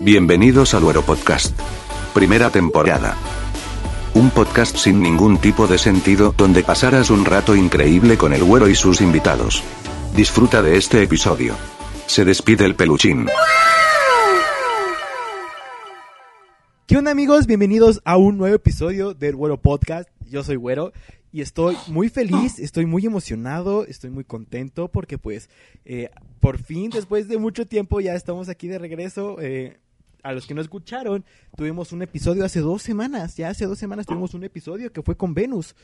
Bienvenidos al Güero Podcast. Primera temporada. Un podcast sin ningún tipo de sentido, donde pasarás un rato increíble con el güero y sus invitados. Disfruta de este episodio. Se despide el peluchín. ¿Qué onda amigos? Bienvenidos a un nuevo episodio del Güero Podcast. Yo soy Güero y estoy muy feliz, estoy muy emocionado, estoy muy contento porque pues eh, por fin después de mucho tiempo ya estamos aquí de regreso. Eh, a los que no escucharon, tuvimos un episodio hace dos semanas, ya hace dos semanas tuvimos un episodio que fue con Venus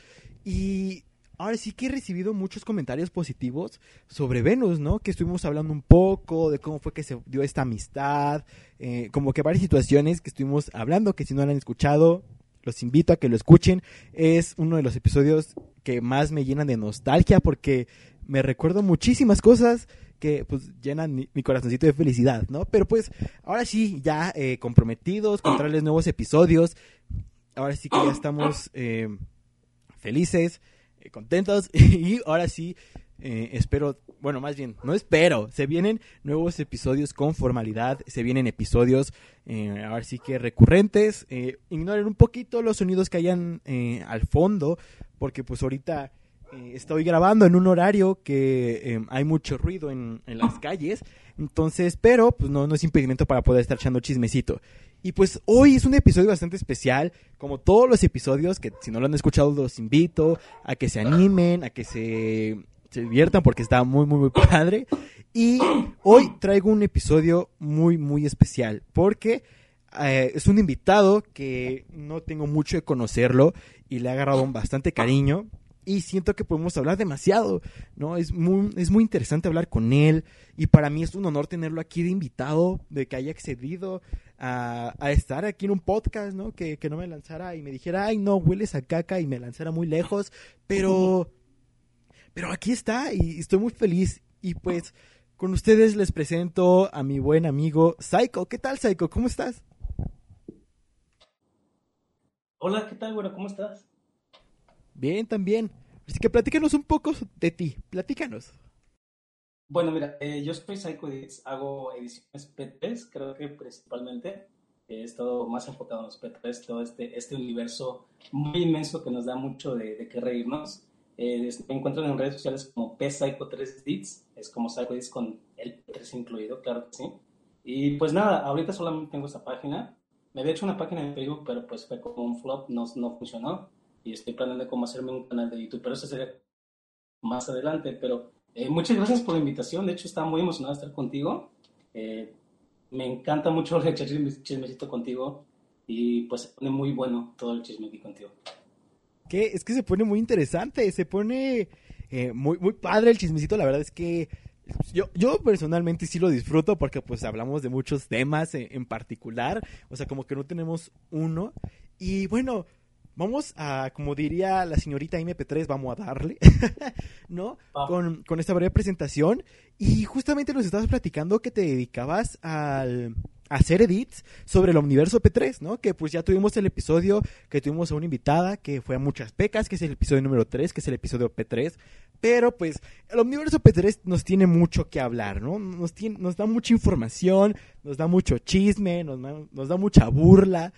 y ahora sí que he recibido muchos comentarios positivos sobre Venus, ¿no? Que estuvimos hablando un poco de cómo fue que se dio esta amistad, eh, como que varias situaciones que estuvimos hablando, que si no lo han escuchado, los invito a que lo escuchen. Es uno de los episodios que más me llenan de nostalgia porque me recuerdo muchísimas cosas que pues llenan mi, mi corazoncito de felicidad, ¿no? Pero pues ahora sí, ya eh, comprometidos con traerles nuevos episodios. Ahora sí que ya estamos eh, felices, eh, contentos y ahora sí espero, bueno, más bien, no espero, se vienen nuevos episodios con formalidad, se vienen episodios, eh, ahora sí que recurrentes, eh, ignoren un poquito los sonidos que hayan al fondo, porque pues ahorita eh, estoy grabando en un horario que eh, hay mucho ruido en, las calles, entonces, pero pues no, es impedimento para poder estar echando chismecito. Y pues hoy es un episodio bastante especial, como todos los episodios, que si no lo han escuchado los invito a que se animen, a que se, se diviertan porque está muy, muy, muy padre. Y hoy traigo un episodio muy, muy especial, porque eh, es un invitado que no tengo mucho de conocerlo y le ha agarrado bastante cariño. Y siento que podemos hablar demasiado, ¿no? Es muy, es muy interesante hablar con él. Y para mí es un honor tenerlo aquí de invitado, de que haya accedido a, a estar aquí en un podcast, ¿no? Que, que no me lanzara y me dijera, ay, no, hueles a caca y me lanzara muy lejos. Pero, pero aquí está y estoy muy feliz. Y pues, con ustedes les presento a mi buen amigo Psycho. ¿Qué tal, Psycho? ¿Cómo estás? Hola, ¿qué tal, güero? ¿Cómo estás? Bien, también. Así que platícanos un poco de ti. Platícanos. Bueno, mira, eh, yo soy Psycho Edits, hago ediciones P3, creo que principalmente. He estado más enfocado en los P3, todo este, este universo muy inmenso que nos da mucho de, de qué reírnos. Eh, me encuentran en redes sociales como P-Psycho3 Edits, es como Psycho con el P3 incluido, claro que sí. Y pues nada, ahorita solamente tengo esta página. Me había hecho una página de Facebook, pero pues fue como un flop, no, no funcionó. Y estoy planeando cómo hacerme un canal de YouTube, pero eso sería más adelante. Pero eh, muchas gracias por la invitación. De hecho, estaba muy emocionado de estar contigo. Eh, me encanta mucho chisme- chismecito contigo. Y pues se pone muy bueno todo el chisme aquí contigo. Que es que se pone muy interesante, se pone eh, muy, muy padre el chismecito. La verdad es que yo, yo personalmente sí lo disfruto porque pues hablamos de muchos temas en, en particular. O sea, como que no tenemos uno. Y bueno, vamos a, como diría la señorita MP3, vamos a darle, ¿no? Con, con esta breve presentación. Y justamente nos estabas platicando que te dedicabas al a hacer edits sobre el Omniverso P3, ¿no? Que pues ya tuvimos el episodio que tuvimos a una invitada que fue a muchas pecas, que es el episodio número 3, que es el episodio P3. Pero pues el Omniverso P3 nos tiene mucho que hablar, ¿no? Nos, tiene, nos da mucha información, nos da mucho chisme, nos da mucha burla,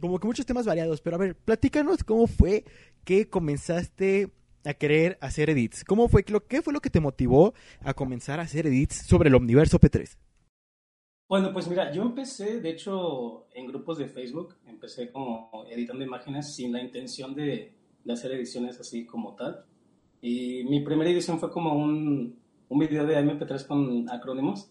como que muchos temas variados. Pero a ver, platícanos cómo fue que comenzaste a querer hacer edits. ¿Cómo fue, lo, qué fue lo que te motivó a comenzar a hacer edits sobre el Omniverso P3? Bueno, pues mira, yo empecé, de hecho, en grupos de Facebook, empecé como editando imágenes sin la intención de, de hacer ediciones así como tal. Y mi primera edición fue como un, un video de MP3 con acrónimos.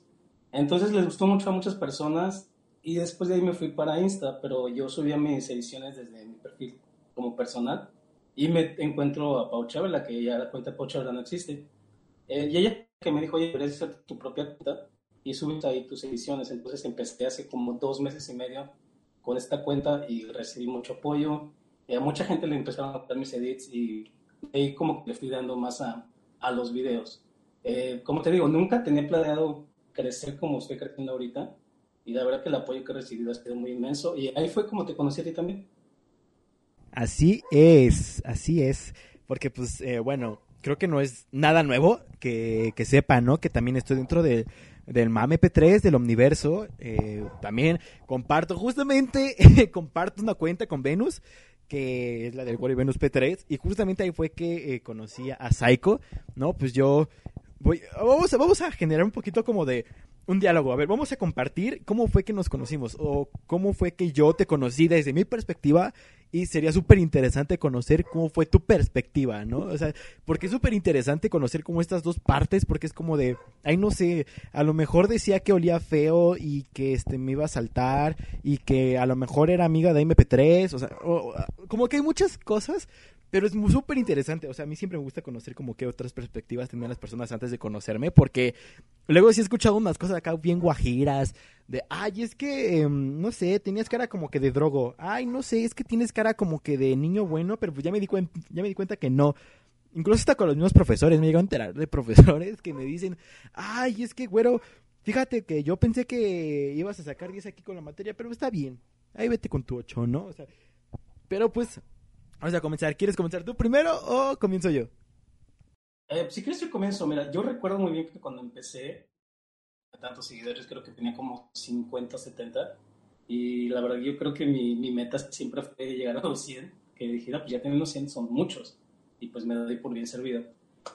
Entonces les gustó mucho a muchas personas y después de ahí me fui para Insta, pero yo subía mis ediciones desde mi perfil como personal y me encuentro a Pau Chabela, que ya la cuenta de Pau Chabela no existe. Eh, y ella que me dijo, oye, deberías hacer tu propia cuenta y subes ahí tus ediciones. Entonces empecé hace como dos meses y medio con esta cuenta y recibí mucho apoyo. Y a mucha gente le empezaron a dar mis edits y ahí como que le fui dando más a, a los videos. Eh, como te digo, nunca tenía planeado crecer como estoy creciendo ahorita y la verdad que el apoyo que he recibido ha sido muy inmenso y ahí fue como te conocí a ti también. Así es, así es. Porque pues, eh, bueno, creo que no es nada nuevo que, que sepa, ¿no? Que también estoy dentro de, del Mame P3, del Omniverso. Eh, también comparto, justamente, comparto una cuenta con Venus, que es la del Wally Venus P3, y justamente ahí fue que eh, conocí a Psycho, ¿no? Pues yo voy, vamos, vamos a generar un poquito como de un diálogo. A ver, vamos a compartir cómo fue que nos conocimos o cómo fue que yo te conocí desde mi perspectiva y sería súper interesante conocer cómo fue tu perspectiva, ¿no? O sea, porque es súper interesante conocer como estas dos partes porque es como de, ay, no sé, a lo mejor decía que olía feo y que este me iba a saltar y que a lo mejor era amiga de MP3, o sea, como que hay muchas cosas pero es súper interesante. O sea, a mí siempre me gusta conocer como qué otras perspectivas tenían las personas antes de conocerme. Porque luego sí he escuchado unas cosas acá bien guajiras. De, ay, es que, em, no sé, tenías cara como que de drogo. Ay, no sé, es que tienes cara como que de niño bueno. Pero pues ya me di, ya me di cuenta que no. Incluso hasta con los mismos profesores. Me llego a enterar de profesores que me dicen, ay, es que, güero, fíjate que yo pensé que ibas a sacar 10 aquí con la materia. Pero está bien. Ahí vete con tu 8, ¿no? O sea, pero pues Vamos a comenzar. ¿Quieres comenzar tú primero o comienzo yo? Eh, si quieres yo comienzo. Mira, yo recuerdo muy bien que cuando empecé, a tantos seguidores, creo que tenía como 50, 70. Y la verdad, yo creo que mi, mi meta siempre fue llegar a los 100. Que dije, pues ya teniendo 100 son muchos. Y pues me doy por bien servido.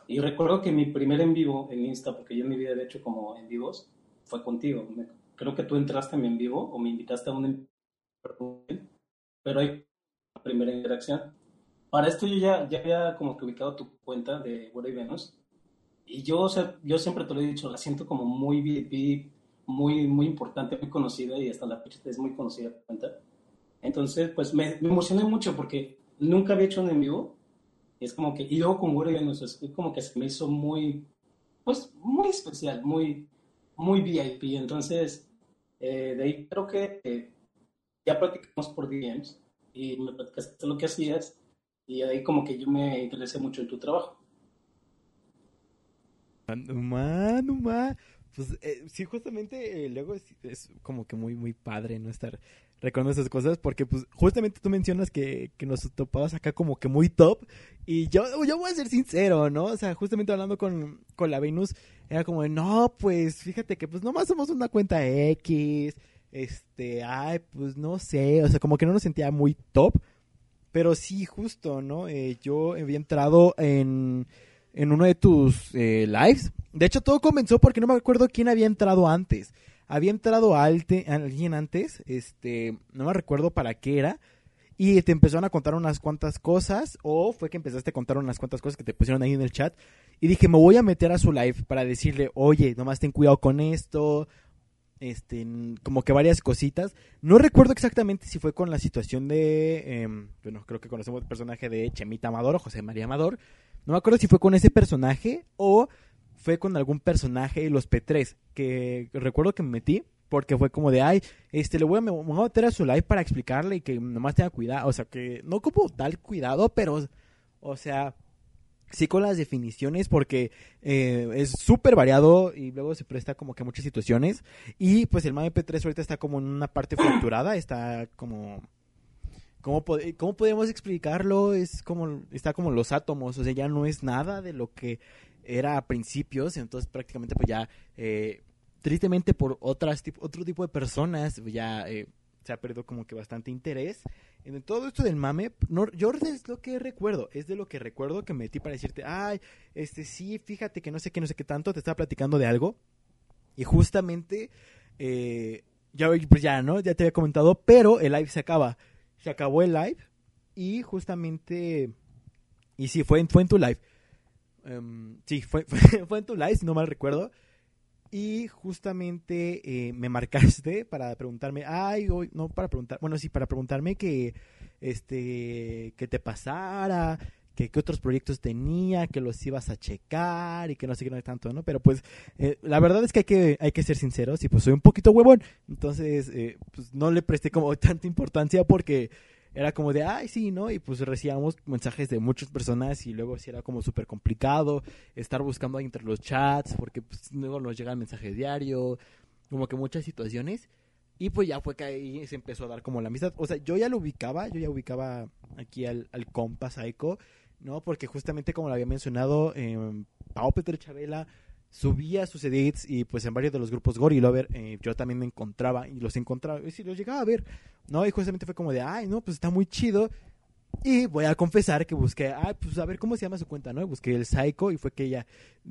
Y recuerdo que mi primer en vivo en Insta, porque yo en mi vida he hecho como en vivos, fue contigo. creo que tú entraste en mi en vivo o me invitaste a un pero hay primera interacción. Para esto yo ya, ya había como que ubicado tu cuenta de Güero y Venus. Y yo, o sea, yo siempre te lo he dicho, la siento como muy VIP, muy, muy importante, muy conocida y hasta la fecha es muy conocida la cuenta. Entonces, pues me, me, emocioné mucho porque nunca había hecho un en vivo. Y es como que, y luego con Güero y Venus, es como que se me hizo muy, pues muy especial, muy, muy VIP. Entonces, eh, de ahí creo que eh, ya practicamos por DMs y me platicaste lo que hacías y ahí como que yo me interesé mucho en tu trabajo. Numa, Numa. Pues eh, sí, justamente eh, luego es, como que muy, muy padre no estar recordando esas cosas porque pues justamente tú mencionas que, que nos topabas acá como que muy top y yo, yo voy a ser sincero, ¿no? O sea, justamente hablando con, con la Venus era como de, no, pues fíjate que pues nomás somos una cuenta X, este, ay, pues no sé, o sea, como que no nos sentía muy top, pero sí, justo, ¿no? Eh, yo había entrado en, en uno de tus eh, lives. De hecho, todo comenzó porque no me acuerdo quién había entrado antes. Había entrado alguien antes, este, no me recuerdo para qué era. Y te empezaron a contar unas cuantas cosas, o fue que empezaste a contar unas cuantas cosas que te pusieron ahí en el chat. Y dije, me voy a meter a su live para decirle, oye, nomás ten cuidado con esto, este, como que varias cositas. No recuerdo exactamente si fue con la situación de, em, bueno, creo que conocemos el personaje de Chemita Amador o José María Amador. No me acuerdo si fue con ese personaje o fue con algún personaje de los P3, que recuerdo que me metí porque fue como de, ay, este, le voy a, voy a meter a su live para explicarle y que nomás tenga cuidado, o sea, que no como tal cuidado, pero, o sea, sí con las definiciones porque eh, es súper variado y luego se presta como que a muchas situaciones y pues el MAP 3 ahorita está como en una parte fracturada, está como... ¿Cómo, ¿Cómo podemos explicarlo? Es como, está como los átomos, o sea, ya no es nada de lo que era a principios, entonces prácticamente pues ya, eh, tristemente por otras, otro tipo de personas, ya eh, se ha perdido como que bastante interés en todo esto del mame, no, yo es lo que recuerdo, es de lo que recuerdo que metí para decirte, ay, este sí, fíjate que no sé qué, no sé qué tanto, te estaba platicando de algo. Y justamente, eh, ya, pues ya, ¿no? Ya te había comentado, pero el live se acaba. Se acabó el live y justamente, y sí, fue en, fue en tu live. Em, sí, fue, fue, fue en tu live, si no mal recuerdo. Y justamente eh, me marcaste para preguntarme, ay, hoy, no para preguntar, bueno, sí, para preguntarme que, este, que te pasara, que qué otros proyectos tenía, que los ibas a checar y que no sé qué no tanto, ¿no? Pero pues eh, la verdad es que hay que, hay que ser sinceros y pues soy un poquito huevón, entonces eh, pues no le presté como tanta importancia porque era como de, ay, sí, ¿no? Y pues recibíamos mensajes de muchas personas y luego sí era como súper complicado estar buscando entre los chats porque pues, luego nos llegan mensajes diarios, como que muchas situaciones. Y pues ya fue que ahí se empezó a dar como la amistad. O sea, yo ya lo ubicaba, yo ya ubicaba aquí al, al compa ¿no? Porque justamente como lo había mencionado, eh, Pau Peter Chabela subía sus edits y pues en varios de los grupos Gorilover eh, yo también me encontraba y los encontraba y si los llegaba a ver, ¿no? Y justamente fue como de, ay, no, pues está muy chido. Y voy a confesar que busqué, ay, pues a ver cómo se llama su cuenta, ¿no? busqué el Psycho y fue que ella,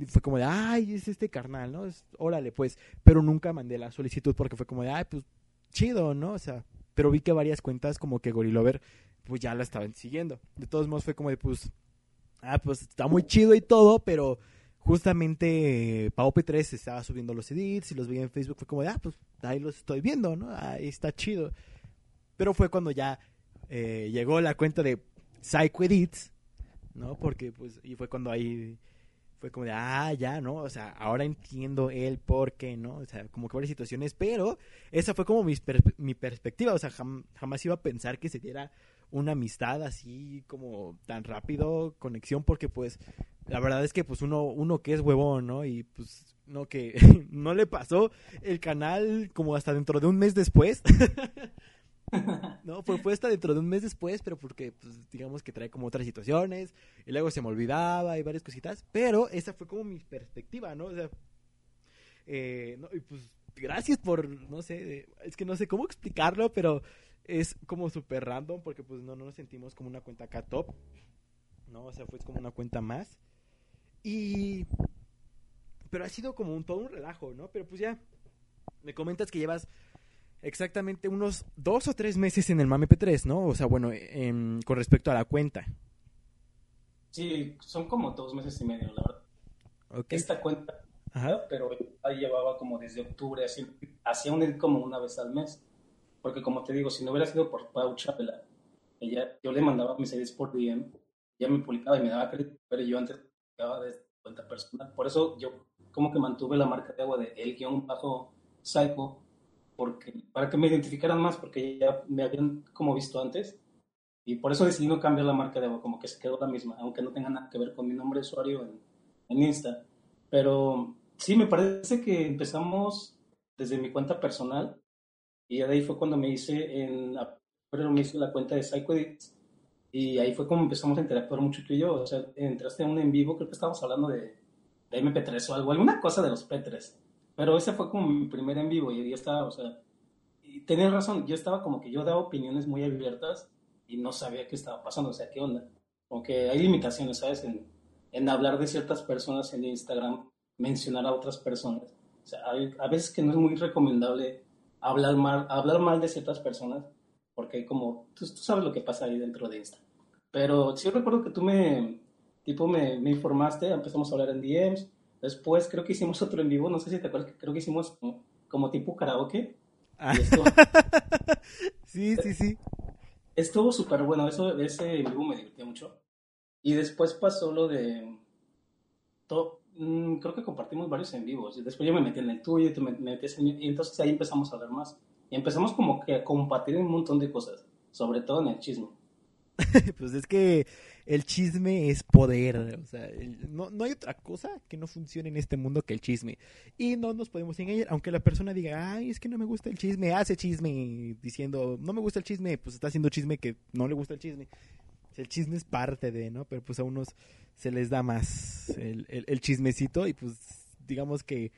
fue como de, ay, es este carnal, ¿no? Es, órale, pues. Pero nunca mandé la solicitud porque fue como de, ay, pues chido, ¿no? O sea, pero vi que varias cuentas como que Gorilover, pues ya la estaban siguiendo. De todos modos fue como de, pues, ah, pues está muy chido y todo, pero justamente Pau P3 estaba subiendo los edits y los veía en Facebook, fue como de, ah, pues ahí los estoy viendo, ¿no? Ahí está chido. Pero fue cuando ya eh, llegó la cuenta de Psycho Edits, ¿no? Porque, pues, y fue cuando ahí fue como de, ah, ya, ¿no? O sea, ahora entiendo el por qué, ¿no? O sea, como que varias situaciones, pero esa fue como mi, mi perspectiva, o sea, jamás iba a pensar que se diera una amistad así como tan rápido, conexión, porque pues la verdad es que pues uno, uno que es huevón, ¿no? Y pues no que no le pasó el canal como hasta dentro de un mes después. no, fue, hasta dentro de un mes después, pero porque pues digamos que trae como otras situaciones, y luego se me olvidaba y varias cositas, pero esa fue como mi perspectiva, ¿no? O sea, eh, no, y pues gracias por, no sé, es que no sé cómo explicarlo, pero es como súper random porque pues no, no nos sentimos como una cuenta acá top, ¿no? O sea, fue como una cuenta más. Y... Pero ha sido como un todo un relajo, ¿no? Pero pues ya, me comentas que llevas exactamente unos dos o tres meses en el Mame P3, ¿no? O sea, bueno, con respecto a la cuenta. Sí, son como dos meses y medio, la verdad. Esta cuenta, pero ahí llevaba como desde octubre, hacía un como una vez al mes. Porque como te digo, si no hubiera sido por Pau Chapela, ella, yo le mandaba mis series por DM, ella me publicaba y me daba crédito, pero yo antes publicaba de cuenta personal. Por eso yo como que mantuve la marca de agua de el guion bajo Psycho, porque, para que me identificaran más, porque ya me habían como visto antes. Y por eso decidí no cambiar la marca de agua, como que se quedó la misma, aunque no tenga nada que ver con mi nombre de usuario en, en Insta. Pero sí, me parece que empezamos desde mi cuenta personal y de ahí fue cuando me hice, en pero me hice la cuenta de Psycho Y ahí fue como empezamos a interactuar mucho tú y yo. O sea, entraste a un en vivo, creo que estábamos hablando de, de MP3 o algo, alguna cosa de los P3. Pero ese fue como mi primer en vivo y yo estaba, o sea, y tenías razón, yo estaba como que yo daba opiniones muy abiertas y no sabía qué estaba pasando, o sea, qué onda. Como que hay limitaciones, ¿sabes? En, en hablar de ciertas personas en Instagram, mencionar a otras personas. O sea, hay, a veces que no es muy recomendable hablar mal, hablar mal de ciertas personas, porque como tú, tú, sabes lo que pasa ahí dentro de Insta. Pero sí recuerdo que tú me, tipo, me, me, informaste, empezamos a hablar en DMs, después creo que hicimos otro en vivo, no sé si te acuerdas, creo que hicimos como, tipo karaoke. Ah. sí, sí, sí. Estuvo súper bueno, eso, ese en vivo me divirtió mucho. Y después pasó lo de... Todo, Mm, creo que compartimos varios en vivos. Después yo me metí en el tuyo y tú me, metías en Y entonces ahí empezamos a ver más. Y empezamos como que a compartir un montón de cosas, sobre todo en el chisme. pues es que el chisme es poder. O sea, no, no hay otra cosa que no funcione en este mundo que el chisme. Y no nos podemos engañar, aunque la persona diga, ay, es que no me gusta el chisme, hace chisme diciendo, no me gusta el chisme, pues está haciendo chisme que no le gusta el chisme el chisme es parte de, ¿no? Pero pues a unos se les da más el, el, chismecito y pues digamos que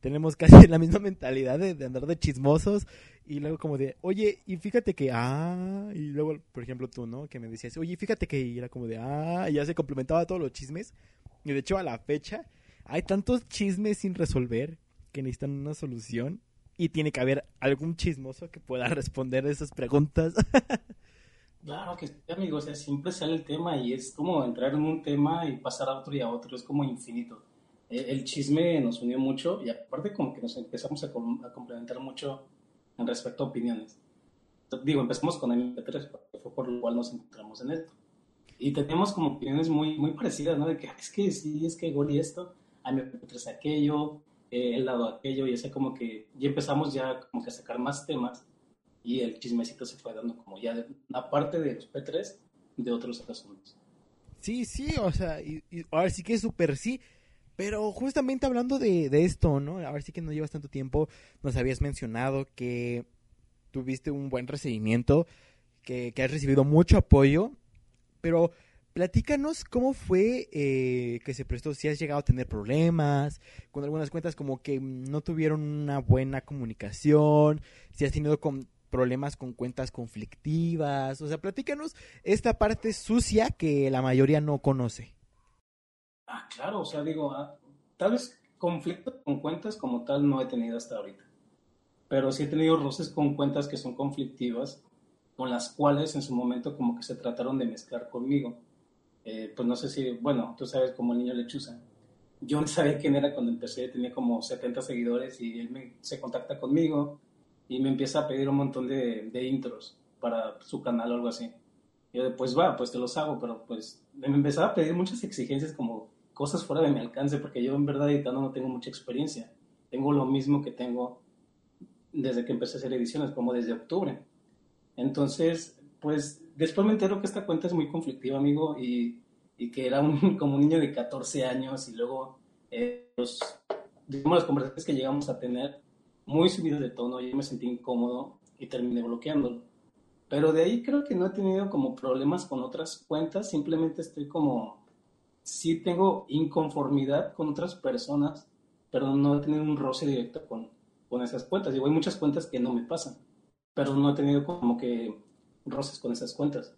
tenemos casi la misma mentalidad de, andar de chismosos y luego como de, oye, y fíjate que, ah, y luego, por ejemplo, tú, ¿no? Que me decías, oye, fíjate que y era como de, ah, y ya se complementaba todos los chismes. Y de hecho, a la fecha, hay tantos chismes sin resolver que necesitan una solución y tiene que haber algún chismoso que pueda responder esas preguntas. Claro que sí, amigo, o sea, siempre sale el tema y es como entrar en un tema y pasar a otro y a otro, es como infinito. Eh, el chisme nos unió mucho y aparte como que nos empezamos a, complementar mucho en respecto a opiniones. Digo, empezamos con MP3, porque fue por lo cual nos encontramos en esto. Y teníamos como opiniones muy, muy parecidas, ¿no? De que es que sí, es que Goli esto, a MP3 aquello, eh, el lado aquello, y ese como que, y empezamos ya como que a sacar más temas y el chismecito se fue dando como ya aparte de los P3 de otros asuntos. Sí, sí, o sea, y, ahora sí que es súper sí, pero justamente hablando de, de, esto, ¿no? Ahora sí que no llevas tanto tiempo, nos habías mencionado que tuviste un buen recibimiento, que, que has recibido mucho apoyo, pero platícanos cómo fue eh, que se prestó, si has llegado a tener problemas con algunas cuentas como que no tuvieron una buena comunicación, si has tenido con problemas con cuentas conflictivas, o sea, platícanos esta parte sucia que la mayoría no conoce. Ah, claro, o sea, digo, ah, tal vez conflicto con cuentas como tal no he tenido hasta ahorita, pero sí he tenido roces con cuentas que son conflictivas, con las cuales en su momento como que se trataron de mezclar conmigo. Eh, pues no sé si, bueno, tú sabes como el niño lechuza. Yo no sabía quién era cuando empecé, tenía como 70 seguidores y él me, se contacta conmigo y me empieza a pedir un montón de, intros para su canal o algo así. Yo pues va, pues te los hago, pero pues me empezaba a pedir muchas exigencias como cosas fuera de mi alcance, porque yo en verdad editando no tengo mucha experiencia. Tengo lo mismo que tengo desde que empecé a hacer ediciones, como desde octubre. Entonces, pues después me entero que esta cuenta es muy conflictiva, amigo, y, y que era un, como un niño de 14 años y luego eh, los, digamos, las conversaciones que llegamos a tener muy subidas de tono, yo me sentí incómodo y terminé bloqueándolo. Pero de ahí creo que no he tenido como problemas con otras cuentas, simplemente estoy como, sí tengo inconformidad con otras personas, pero no he tenido un roce directo con, con esas cuentas. Digo, hay muchas cuentas que no me pasan, pero no he tenido como que roces con esas cuentas.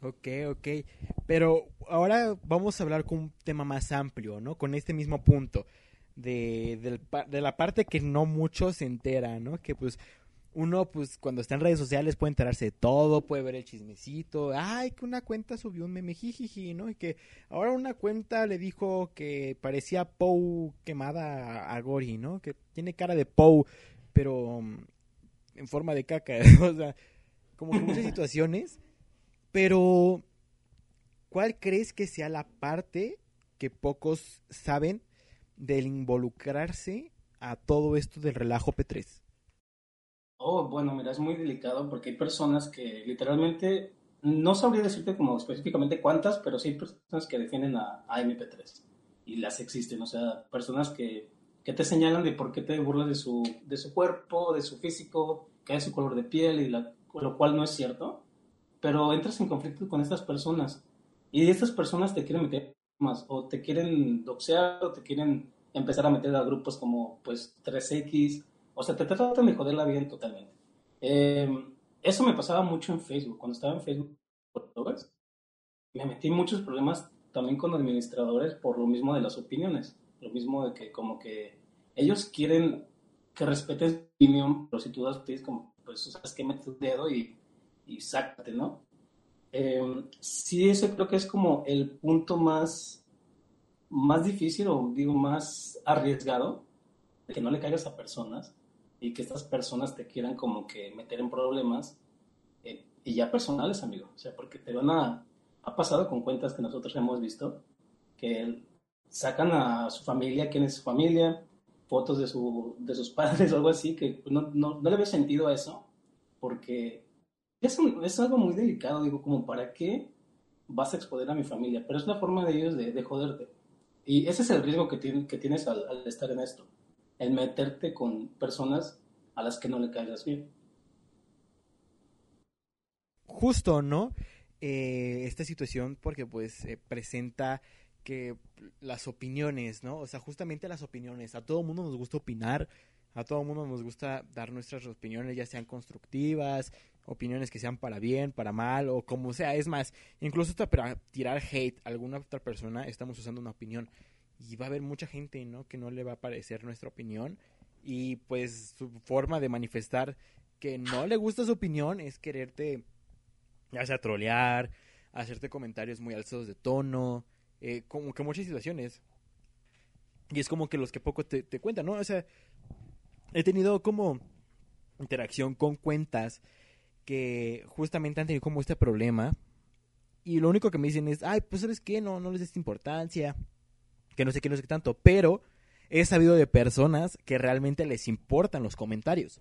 Ok, ok. Pero ahora vamos a hablar con un tema más amplio, ¿no? Con este mismo punto. De, de la parte que no mucho se entera, ¿no? Que pues uno, pues, cuando está en redes sociales puede enterarse de todo, puede ver el chismecito. Ay, que una cuenta subió un meme, jijiji, ¿no? Y que ahora una cuenta le dijo que parecía Pou quemada a Gori, ¿no? Que tiene cara de Pou, pero um, en forma de caca. o sea, como que muchas situaciones. Pero, ¿cuál crees que sea la parte que pocos saben del involucrarse a todo esto del relajo P3? Oh, bueno, mira, es muy delicado porque hay personas que literalmente, no sabría decirte como específicamente cuántas, pero sí hay personas que defienden a, MP3 y las existen, o sea, personas que, que, te señalan de por qué te burlas de su, de su cuerpo, de su físico, que es su color de piel, y lo cual no es cierto, pero entras en conflicto con estas personas y estas personas te quieren meter más o te quieren doxear o te quieren empezar a meter a grupos como pues 3X o sea, te tratan de joder la vida totalmente. Eh, eso me pasaba mucho en Facebook. Cuando estaba en Facebook, me metí en muchos problemas también con administradores por lo mismo de las opiniones. Lo mismo de que como que ellos quieren que respetes tu opinión, pero si tú das como, pues, sabes que metes tu dedo y, y sácate, ¿no? Eh, sí, ese creo que es como el punto más, más difícil o digo más arriesgado, de que no le caigas a personas y que estas personas te quieran como que meter en problemas eh, y ya personales, amigo. O sea, porque te van a... Ha pasado con cuentas que nosotros hemos visto que sacan a su familia, quién es su familia, fotos de, su, de sus padres o algo así, que no, no, no le veo sentido a eso, porque es, es algo muy delicado, digo, como para qué vas a exponer a mi familia, pero es la forma de ellos de, de joderte. Y ese es el riesgo que, que tienes al, al estar en esto el meterte con personas a las que no le caigas bien. Justo, ¿no? Eh, esta situación porque pues presenta que las opiniones, ¿no? O sea, justamente las opiniones. A todo mundo nos gusta opinar, a todo mundo nos gusta dar nuestras opiniones, ya sean constructivas, opiniones que sean para bien, para mal, o como sea. Es más, incluso hasta para tirar hate a alguna otra persona, estamos usando una opinión y va a haber mucha gente, ¿no? Que no le va a parecer nuestra opinión y pues su forma de manifestar que no le gusta su opinión es quererte, ya sea trolear, hacerte comentarios muy alzados de tono, eh, como que muchas situaciones. Y es como que los que poco te, cuentan, ¿no? O sea, he tenido como interacción con cuentas que justamente han tenido como este problema y lo único que me dicen es, ay, pues sabes qué, no, no les des importancia, que no sé qué, no sé qué tanto, pero he sabido de personas que realmente les importan los comentarios.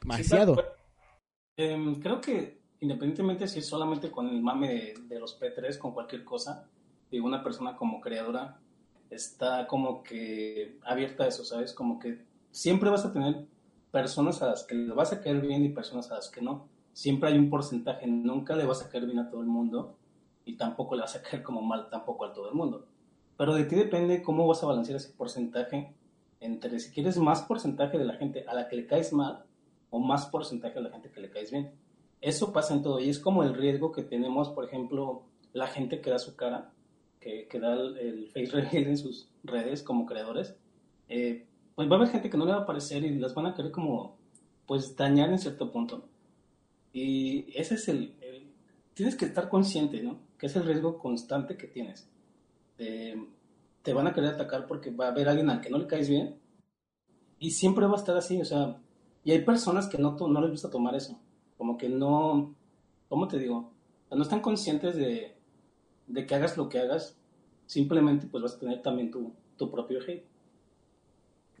demasiado. Em, creo que independientemente si es solamente con el mame de, los P3, con cualquier cosa, digo, una persona como creadora está como que abierta a eso, ¿sabes? Como que siempre vas a tener personas a las que le vas a caer bien y personas a las que no. siempre hay un porcentaje, nunca le vas a caer bien a todo el mundo y tampoco le vas a caer como mal tampoco a todo el mundo. Pero de ti depende cómo vas a balancear ese porcentaje entre si quieres más porcentaje de la gente a la que le caes mal o más porcentaje a la gente que le caes bien. Eso pasa en todo y es como el riesgo que tenemos, por ejemplo, la gente que da su cara, que, que da el, face reveal en sus redes como creadores. Eh, pues va a haber gente que no le va a parecer y las van a querer como, pues dañar en cierto punto. Y ese es el, Tienes que estar consciente, ¿no? Que es el riesgo constante que tienes. te van a querer atacar porque va a haber alguien al que no le caes bien y siempre va a estar así, o sea, y hay personas que no, no les gusta tomar eso, como que no, ¿cómo te digo? No están conscientes de, de que hagas lo que hagas, simplemente pues vas a tener también tu, tu propio hate.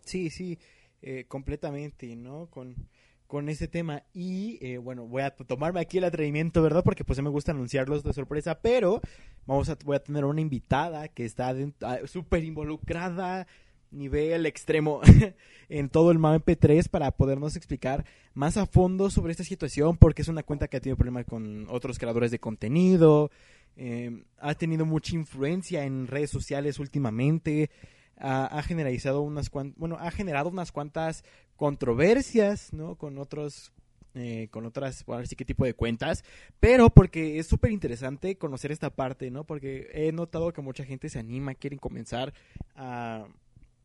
Sí, sí, eh, completamente, ¿no? Con, con ese tema. Y eh, bueno, voy a tomarme aquí el atrevimiento, ¿verdad? Porque pues me gusta anunciarlos de sorpresa, pero vamos a, voy a tener una invitada que está ah, súper involucrada, nivel extremo, en todo el MP3 para podernos explicar más a fondo sobre esta situación, porque es una cuenta que ha tenido problemas con otros creadores de contenido, eh, ha tenido mucha influencia en redes sociales últimamente ha, generalizado unas cuantas, bueno, ha generado unas cuantas controversias, ¿no? Con otros eh, con otras, bueno, a si qué tipo de cuentas, pero porque es súper interesante conocer esta parte, ¿no? Porque he notado que mucha gente se anima, quieren comenzar a,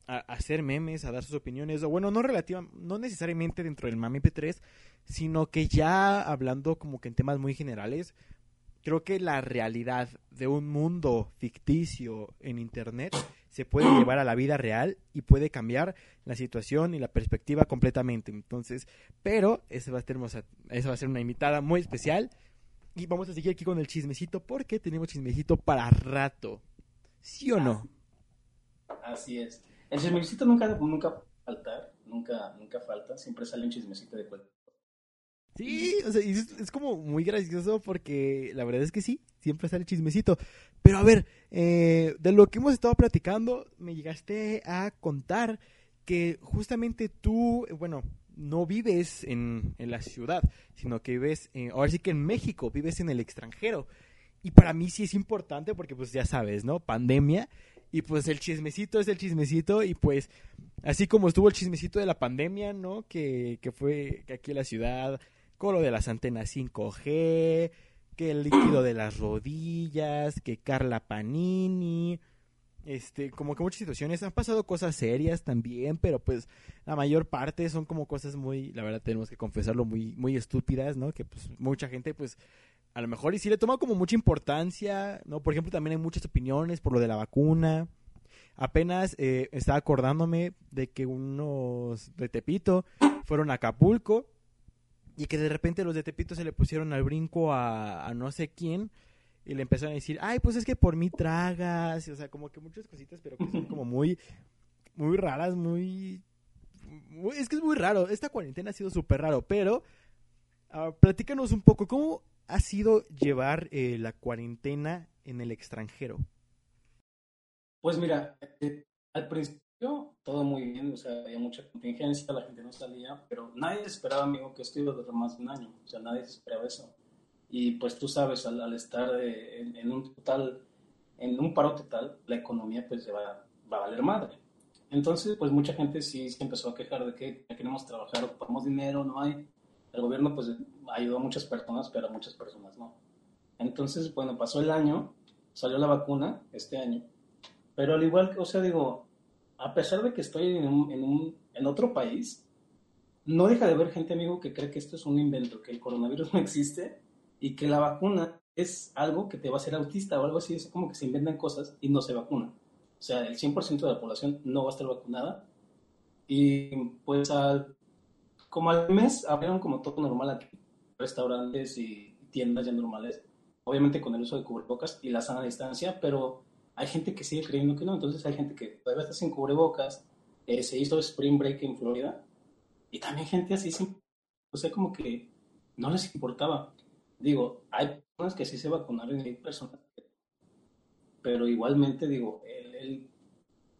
a, hacer memes, a dar sus opiniones, o bueno, no relativa, no necesariamente dentro del mame P3, sino que ya hablando como que en temas muy generales, creo que la realidad de un mundo ficticio en internet se puede llevar a la vida real y puede cambiar la situación y la perspectiva completamente. Entonces, pero esa va a ser, esa va a ser una invitada muy especial. Y vamos a seguir aquí con el chismecito porque tenemos chismecito para rato. ¿Sí o no? Así es. El chismecito nunca, nunca falta, nunca, nunca falta. Siempre sale un chismecito de cualquier Sí, o sea, es, como muy gracioso porque la verdad es que sí, siempre sale chismecito. Pero a ver, eh, de lo que hemos estado platicando, me llegaste a contar que justamente tú, bueno, no vives en, la ciudad, sino que vives, ahora sí que en México, vives en el extranjero. Y para mí sí es importante porque pues ya sabes, ¿no? Pandemia. Y pues el chismecito es el chismecito y pues así como estuvo el chismecito de la pandemia, ¿no? Que, que fue aquí en la ciudad lo de las antenas 5G, que el líquido de las rodillas, que Carla Panini, este, como que muchas situaciones han pasado cosas serias también, pero pues la mayor parte son como cosas muy, la verdad tenemos que confesarlo, muy, muy estúpidas, ¿no? Que pues mucha gente pues a lo mejor y sí le toma como mucha importancia, ¿no? Por ejemplo, también hay muchas opiniones por lo de la vacuna. Apenas eh, estaba acordándome de que unos de Tepito fueron a Acapulco y que de repente los de Tepito se le pusieron al brinco a, no sé quién y le empezaron a decir, ay, pues es que por mí tragas, o sea, como que muchas cositas, pero que son como muy, muy raras, muy, es que es muy raro, esta cuarentena ha sido súper raro, pero uh, platícanos un poco, ¿cómo ha sido llevar eh, la cuarentena en el extranjero? Pues mira, eh, al principio todo muy bien, o sea, había mucha contingencia, la gente no salía, pero nadie esperaba, amigo, que esto iba a durar más de un año, o sea, nadie esperaba eso. Y pues tú sabes, al, estar en, un total, en un paro total, la economía pues va, va, a valer madre. Entonces, pues mucha gente sí se empezó a quejar de que queremos trabajar, ocupamos dinero, no hay. El gobierno pues ayudó a muchas personas, pero a muchas personas no. Entonces, bueno, pasó el año, salió la vacuna este año, pero al igual que, o sea, digo, a pesar de que estoy en, otro país, no deja de haber gente, amigo, que cree que esto es un invento, que el coronavirus no existe y que la vacuna es algo que te va a hacer autista o algo así, es como que se inventan cosas y no se vacuna. O sea, el 100% de la población no va a estar vacunada. Y pues al, como al mes abrieron como todo normal aquí, restaurantes y tiendas ya normales, obviamente con el uso de cubrebocas y la sana distancia, pero hay gente que sigue creyendo que no, entonces hay gente que todavía está sin cubrebocas, eh, se hizo Spring Break en Florida, y también gente así, o sea, como que no les importaba. Digo, hay personas que sí se vacunaron y hay personas pero igualmente, digo, el,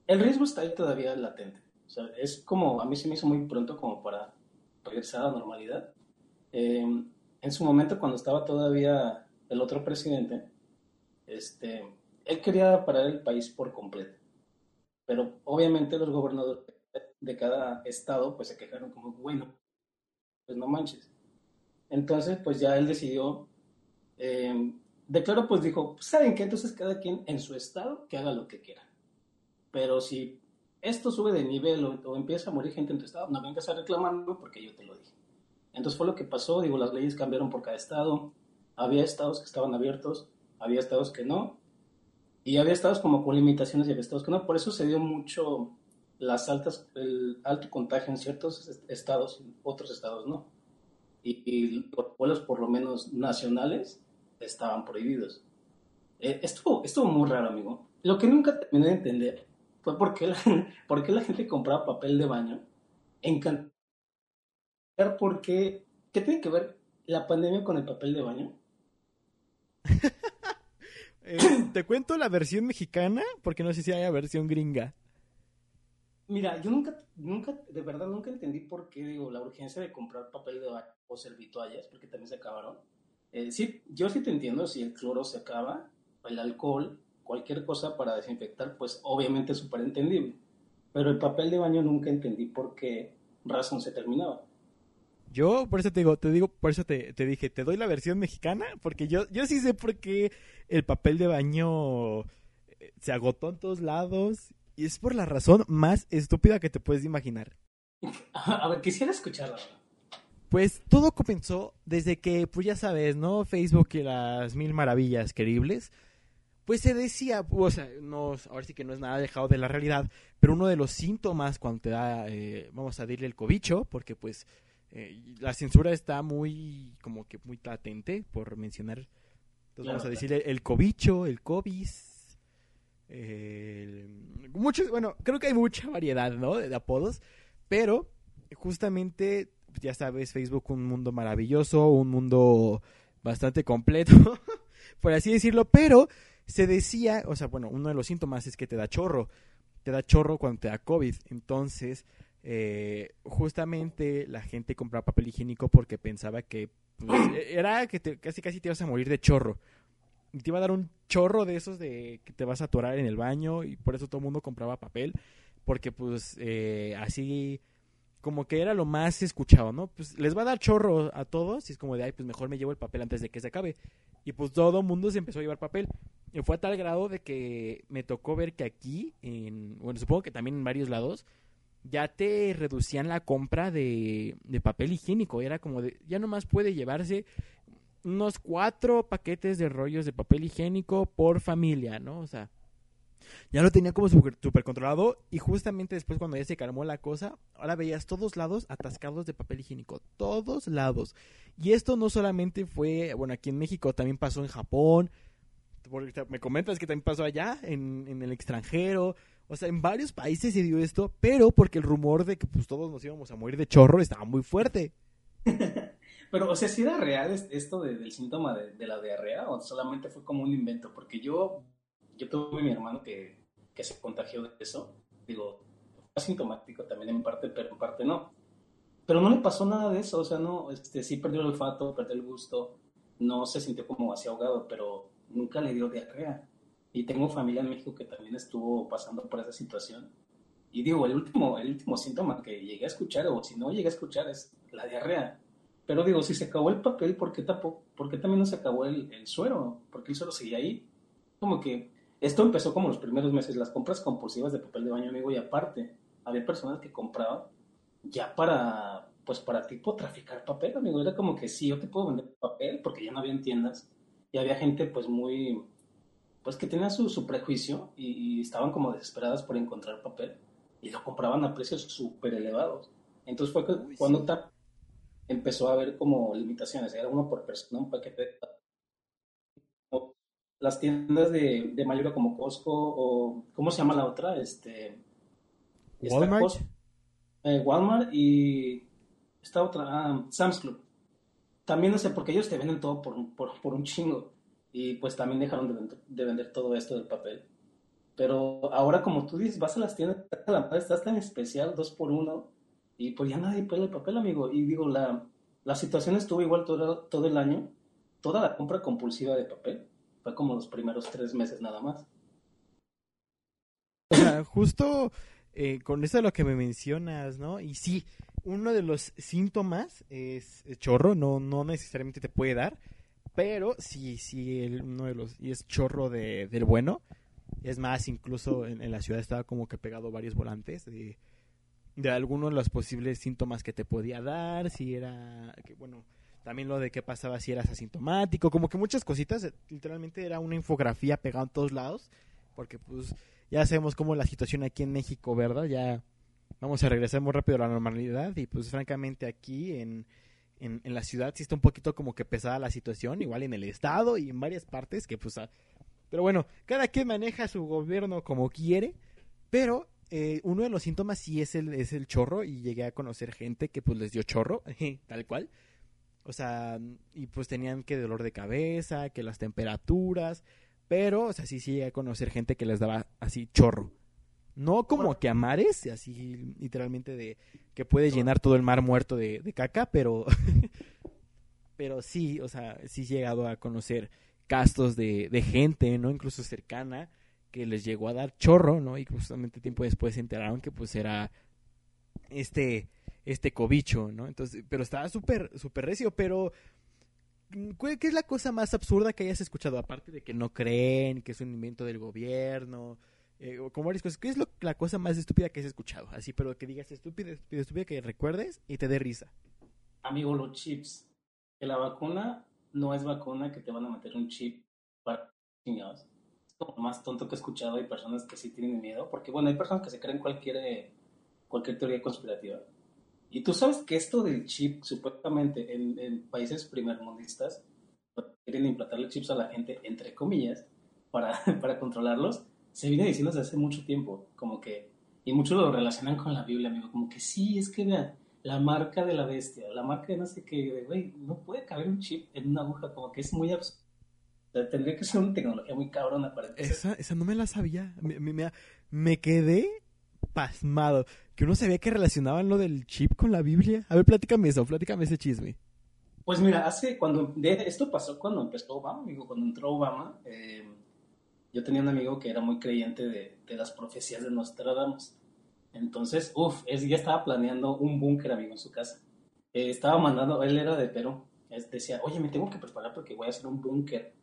el, riesgo está ahí todavía latente. O sea, es como, a mí se me hizo muy pronto como para regresar a la normalidad. Eh, en su momento cuando estaba todavía el otro presidente, este, él quería parar el país por completo. Pero obviamente los gobernadores de cada estado pues se quejaron como, bueno, pues no manches. Entonces pues ya él decidió, eh, de claro pues dijo, ¿saben qué? Entonces cada quien en su estado que haga lo que quiera. Pero si esto sube de nivel o, empieza a morir gente en tu estado, no vengas a reclamarlo porque yo te lo dije. Entonces fue lo que pasó, digo, las leyes cambiaron por cada estado, había estados que estaban abiertos, había estados que no, y había estados como con limitaciones y había estados que no, por eso se dio mucho las altas, el alto contagio en ciertos estados, otros estados no. Y, y los vuelos por lo menos nacionales estaban prohibidos. Eh, estuvo, estuvo muy raro, amigo. Lo que nunca terminé de entender fue por qué la, por qué la gente compraba papel de baño en cantidad. ¿Por qué? ¿Qué tiene que ver la pandemia con el papel de baño? Eh, te cuento la versión mexicana, porque no sé si haya versión gringa. Mira, yo nunca, nunca, de verdad nunca entendí por qué, digo, la urgencia de comprar papel de baño o servitoallas, porque también se acabaron. Eh, sí, yo sí te entiendo, si el cloro se acaba, el alcohol, cualquier cosa para desinfectar, pues obviamente es súper entendible. Pero el papel de baño nunca entendí por qué razón se terminaba. Yo, por eso te digo, te digo, por eso te, te, dije, te doy la versión mexicana, porque yo, yo sí sé por qué el papel de baño eh, se agotó en todos lados, y es por la razón más estúpida que te puedes imaginar. A ver, quisiera escucharla. Pues todo comenzó desde que, pues ya sabes, ¿no? Facebook y las mil maravillas queribles. Pues se decía, o sea, no, ahora sí que no es nada dejado de la realidad, pero uno de los síntomas cuando te da, eh, vamos a decirle el cobicho, porque pues eh, la censura está muy, como que muy latente, por mencionar. Entonces vamos a decirle el cobicho, el cobis. muchos, bueno, creo que hay mucha variedad, ¿no? De, apodos. Pero, justamente, ya sabes, Facebook un mundo maravilloso, un mundo bastante completo, por así decirlo. Pero se decía, o sea, bueno, uno de los síntomas es que te da chorro. Te da chorro cuando te da COVID. Entonces, eh, justamente la gente compraba papel higiénico porque pensaba que pues, e-, era que casi casi te ibas a morir de chorro. Y te iba a dar un chorro de esos de que te vas a atorar en el baño y por eso todo el mundo compraba papel. Porque pues eh, así como que era lo más escuchado, ¿no? Pues les va a dar chorro a todos y es como de, ay, pues mejor me llevo el papel antes de que se acabe. Y pues todo el mundo se empezó a llevar papel. Y fue a tal grado de que me tocó ver que aquí, en, bueno, supongo que también en varios lados, ya te reducían la compra de, de papel higiénico. Era como de, ya nomás puede llevarse unos cuatro paquetes de rollos de papel higiénico por familia, ¿no? O sea, ya lo tenía como súper controlado y justamente después cuando ya se calmó la cosa, ahora veías todos lados atascados de papel higiénico, todos lados. Y esto no solamente fue, bueno, aquí en México, también pasó en Japón, me comentas que también pasó allá, en, en el extranjero, o sea, en varios países se dio esto, pero porque el rumor de que pues todos nos íbamos a morir de chorro estaba muy fuerte. pero, o sea, si era real esto del síntoma de, la diarrea o solamente fue como un invento? Porque yo, yo tuve mi hermano que, que se contagió de eso. Digo, asintomático también en parte, pero en parte no. Pero no le pasó nada de eso, o sea, no, este, sí perdió el olfato, perdió el gusto, no se sintió como así ahogado, pero nunca le dio diarrea. Y tengo familia en México que también estuvo pasando por esa situación. Y digo, el último, el último síntoma que llegué a escuchar, o si no llegué a escuchar, es la diarrea. Pero digo, si se acabó el papel, ¿por qué, tapó, por qué también no se acabó el, el suero? ¿Por qué el suero seguía ahí? Como que esto empezó como los primeros meses, las compras compulsivas de papel de baño, amigo, y aparte, había personas que compraban ya para, pues para tipo traficar papel, amigo. Era como que sí, yo te puedo vender papel, porque ya no había tiendas. Y había gente pues muy, pues que tenían su, prejuicio y, estaban como desesperadas por encontrar papel y lo compraban a precios súper elevados. Entonces fue cuando empezó a haber como limitaciones, era uno por persona, un paquete. Las tiendas de, de mayoría como Costco o, ¿cómo se llama la otra? Este, Walmart. Eh, Walmart y esta otra, ah, Sam's Club. También no sé, porque ellos te venden todo por, por, por un chingo y pues también dejaron de vender, todo esto del papel. Pero ahora, como tú dices, vas a las tiendas, estás tan especial, dos por uno, y pues ya nadie pela el papel, amigo. Y digo, la, la situación estuvo igual todo, todo el año. Toda la compra compulsiva de papel fue como los primeros tres meses nada más. O sea, justo eh, con eso de lo que me mencionas, ¿no? Y sí, uno de los síntomas es, chorro, no, no necesariamente te puede dar, pero sí, sí, uno de los, y es chorro de, del bueno. Es más, incluso en, la ciudad estaba como que pegado varios volantes de, de algunos de los posibles síntomas que te podía dar, si era, que, bueno, también lo de qué pasaba si eras asintomático, como que muchas cositas, literalmente era una infografía pegada en todos lados, porque pues ya sabemos cómo la situación aquí en México, ¿verdad? Ya vamos a regresar muy rápido a la normalidad y pues francamente aquí en, en, la ciudad sí está un poquito como que pesada la situación, igual en el estado y en varias partes que pues... pero bueno, cada quien maneja su gobierno como quiere, pero eh, uno de los síntomas sí es el, es el chorro y llegué a conocer gente que pues les dio chorro, tal cual. O sea, y pues tenían que dolor de cabeza, que las temperaturas, pero, o sea, sí, sí, a conocer gente que les daba así chorro. No como que a mares, así literalmente de que puede llenar todo el mar muerto de, de caca, pero, pero sí, o sea, sí he llegado a conocer castos de, de gente, ¿no? Incluso cercana, que les llegó a dar chorro, ¿no? Y justamente tiempo después se enteraron que pues era este, este cobicho, ¿no? Entonces, pero estaba súper, súper recio, pero ¿Qué es la cosa más absurda que hayas escuchado? Aparte de que no creen, que es un invento del gobierno, eh, como varias cosas. ¿Qué es la cosa más estúpida que has escuchado? Así, pero que digas estúpida, estúpida, estúpida, que recuerdes y te dé risa. Amigo, los chips. Que la vacuna no es vacuna, que te van a meter un chip para chingados. Es lo más tonto que he escuchado. Hay personas que sí tienen miedo, porque bueno, hay personas que se creen cualquier, eh, cualquier teoría conspirativa. Y tú sabes que esto del chip, supuestamente en, países primermundistas, quieren implantarle chips a la gente, entre comillas, para, para controlarlos, se viene diciendo desde hace mucho tiempo, como que, y muchos lo relacionan con la Biblia, amigo, como que sí, es que vean, la marca de la bestia, la marca de no sé qué, güey, no puede caber un chip en una aguja, como que es muy absurdo. tendría que ser una tecnología muy cabrona para Esa, esa no me la sabía. Me, me, me quedé pasmado. Que uno sabía que relacionaban lo del chip con la Biblia. A ver, platícame eso, platícame ese chisme. Pues mira, hace cuando esto pasó cuando empezó Obama, amigo, cuando entró Obama, eh, yo tenía un amigo que era muy creyente de, de las profecías de Nostradamus. Entonces, uff, ya estaba planeando un búnker, amigo, en su casa. Eh, estaba mandando, él era de Perú, él decía, oye, me tengo que preparar porque voy a hacer un búnker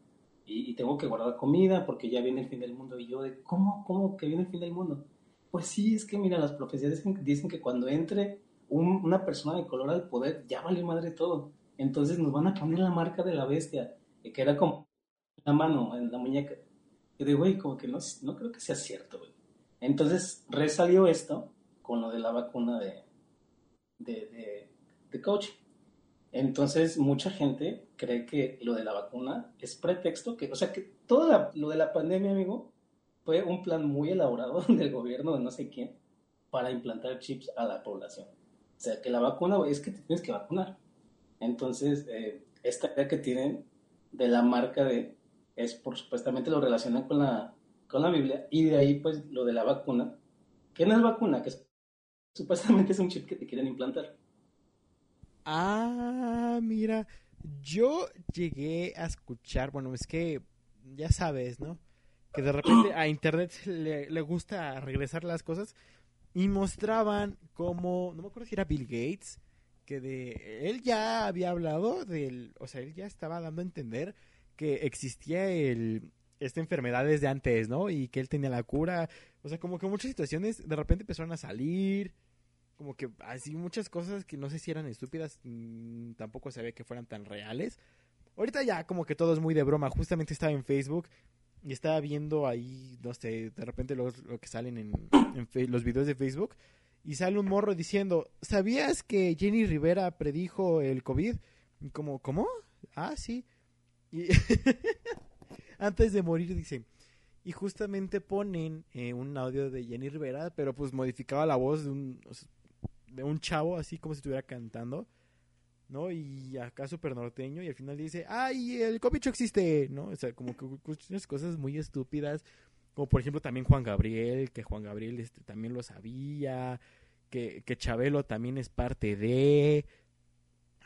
y, y, tengo que guardar comida porque ya viene el fin del mundo. Y yo, de, ¿cómo, cómo que viene el fin del mundo? Pues sí, es que mira, las profecías dicen, que cuando entre una persona de color al poder, ya vale madre todo. Entonces nos van a poner la marca de la bestia, que era como la mano en la muñeca. Y de, güey, como que no, no creo que sea cierto, güey. Entonces resalió esto con lo de la vacuna de, de, de, coach. Entonces mucha gente cree que lo de la vacuna es pretexto, que, o sea, que todo lo de la pandemia, amigo, fue un plan muy elaborado del gobierno de no sé quién para implantar chips a la población. O sea, que la vacuna es que te tienes que vacunar. Entonces, eh, esta idea que tienen de la marca de, es por supuestamente lo relacionan con la, con la Biblia, y de ahí pues lo de la vacuna, que no es vacuna, que supuestamente es un chip que te quieren implantar. Ah, mira, yo llegué a escuchar, bueno, es que ya sabes, ¿no? que de repente a internet le, gusta regresar las cosas y mostraban como, no me acuerdo si era Bill Gates, que de él ya había hablado del, o sea, él ya estaba dando a entender que existía el esta enfermedad desde antes, ¿no? Y que él tenía la cura, o sea, como que muchas situaciones de repente empezaron a salir, como que así muchas cosas que no sé si eran estúpidas, mm, tampoco sabía que fueran tan reales. Ahorita ya como que todo es muy de broma, justamente estaba en Facebook y estaba viendo ahí, no sé, de repente lo, lo que salen en, los videos de Facebook y sale un morro diciendo, ¿sabías que Jenny Rivera predijo el COVID? Y como, ¿cómo? Ah, sí. Y antes de morir dice, y justamente ponen eh, un audio de Jenny Rivera, pero pues modificaba la voz de un, de un chavo, así como si estuviera cantando. ¿no? Y acá súper norteño y al final dice, ¡ay, el copicho existe! ¿no? O sea, como que unas cosas muy estúpidas, como por ejemplo también Juan Gabriel, que Juan Gabriel este, también lo sabía, que, que Chabelo también es parte de...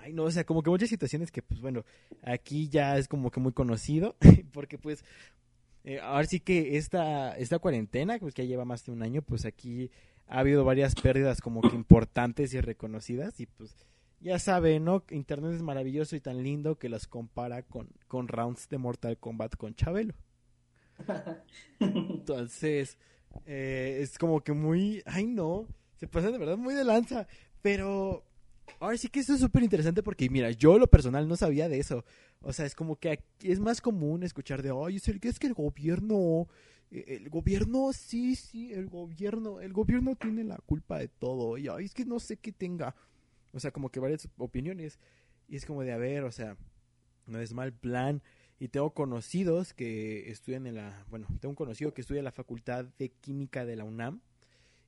ay no, o sea, como que muchas situaciones que pues bueno, aquí ya es como que muy conocido, porque pues eh, ahora sí que esta, esta cuarentena, pues que ya lleva más de un año, pues aquí ha habido varias pérdidas como que importantes y reconocidas y pues ya saben, ¿no? Internet es maravilloso y tan lindo que los compara con, con rounds de Mortal Kombat con Chabelo. Entonces, eh, es como que muy, ay no, se pasan de verdad muy de lanza, pero ahora sí que esto es súper interesante porque, mira, yo lo personal no sabía de eso. O sea, es como que aquí es más común escuchar de, ay, es, que el gobierno, eh, el gobierno, sí, sí, el gobierno, el gobierno tiene la culpa de todo. Y, ay, es que no sé qué tenga. O sea, como que varias opiniones. Y es como de, a ver, o sea, no es mal plan. Y tengo conocidos que estudian en la, bueno, tengo un conocido que estudia en la Facultad de Química de la UNAM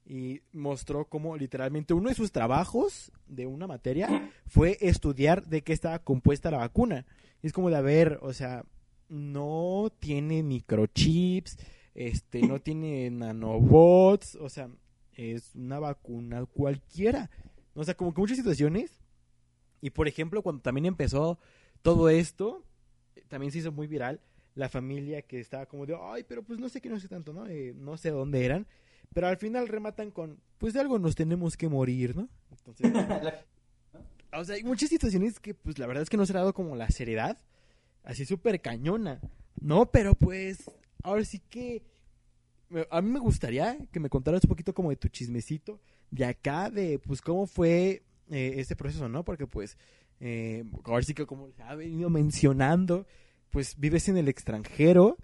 y mostró cómo literalmente uno de sus trabajos de una materia fue estudiar de qué estaba compuesta la vacuna. Es como de, a ver, o sea, no tiene microchips, este, no tiene nanobots, o sea, es una vacuna cualquiera. O sea, como que muchas situaciones. Y por ejemplo, cuando también empezó todo esto, también se hizo muy viral la familia que estaba como de, ay, pero pues no sé qué, no sé tanto, ¿no? Eh, no sé dónde eran. Pero al final rematan con, pues de algo nos tenemos que morir, ¿no? Entonces, o sea, hay muchas situaciones que, pues la verdad es que no se ha dado como la seriedad, así súper cañona, ¿no? Pero pues, ahora sí que, a mí me gustaría que me contaras un poquito como de tu chismecito, de acá, de pues cómo fue eh, este proceso, ¿no? Porque pues, eh, ahora sí que como se ha venido mencionando, pues vives en el extranjero,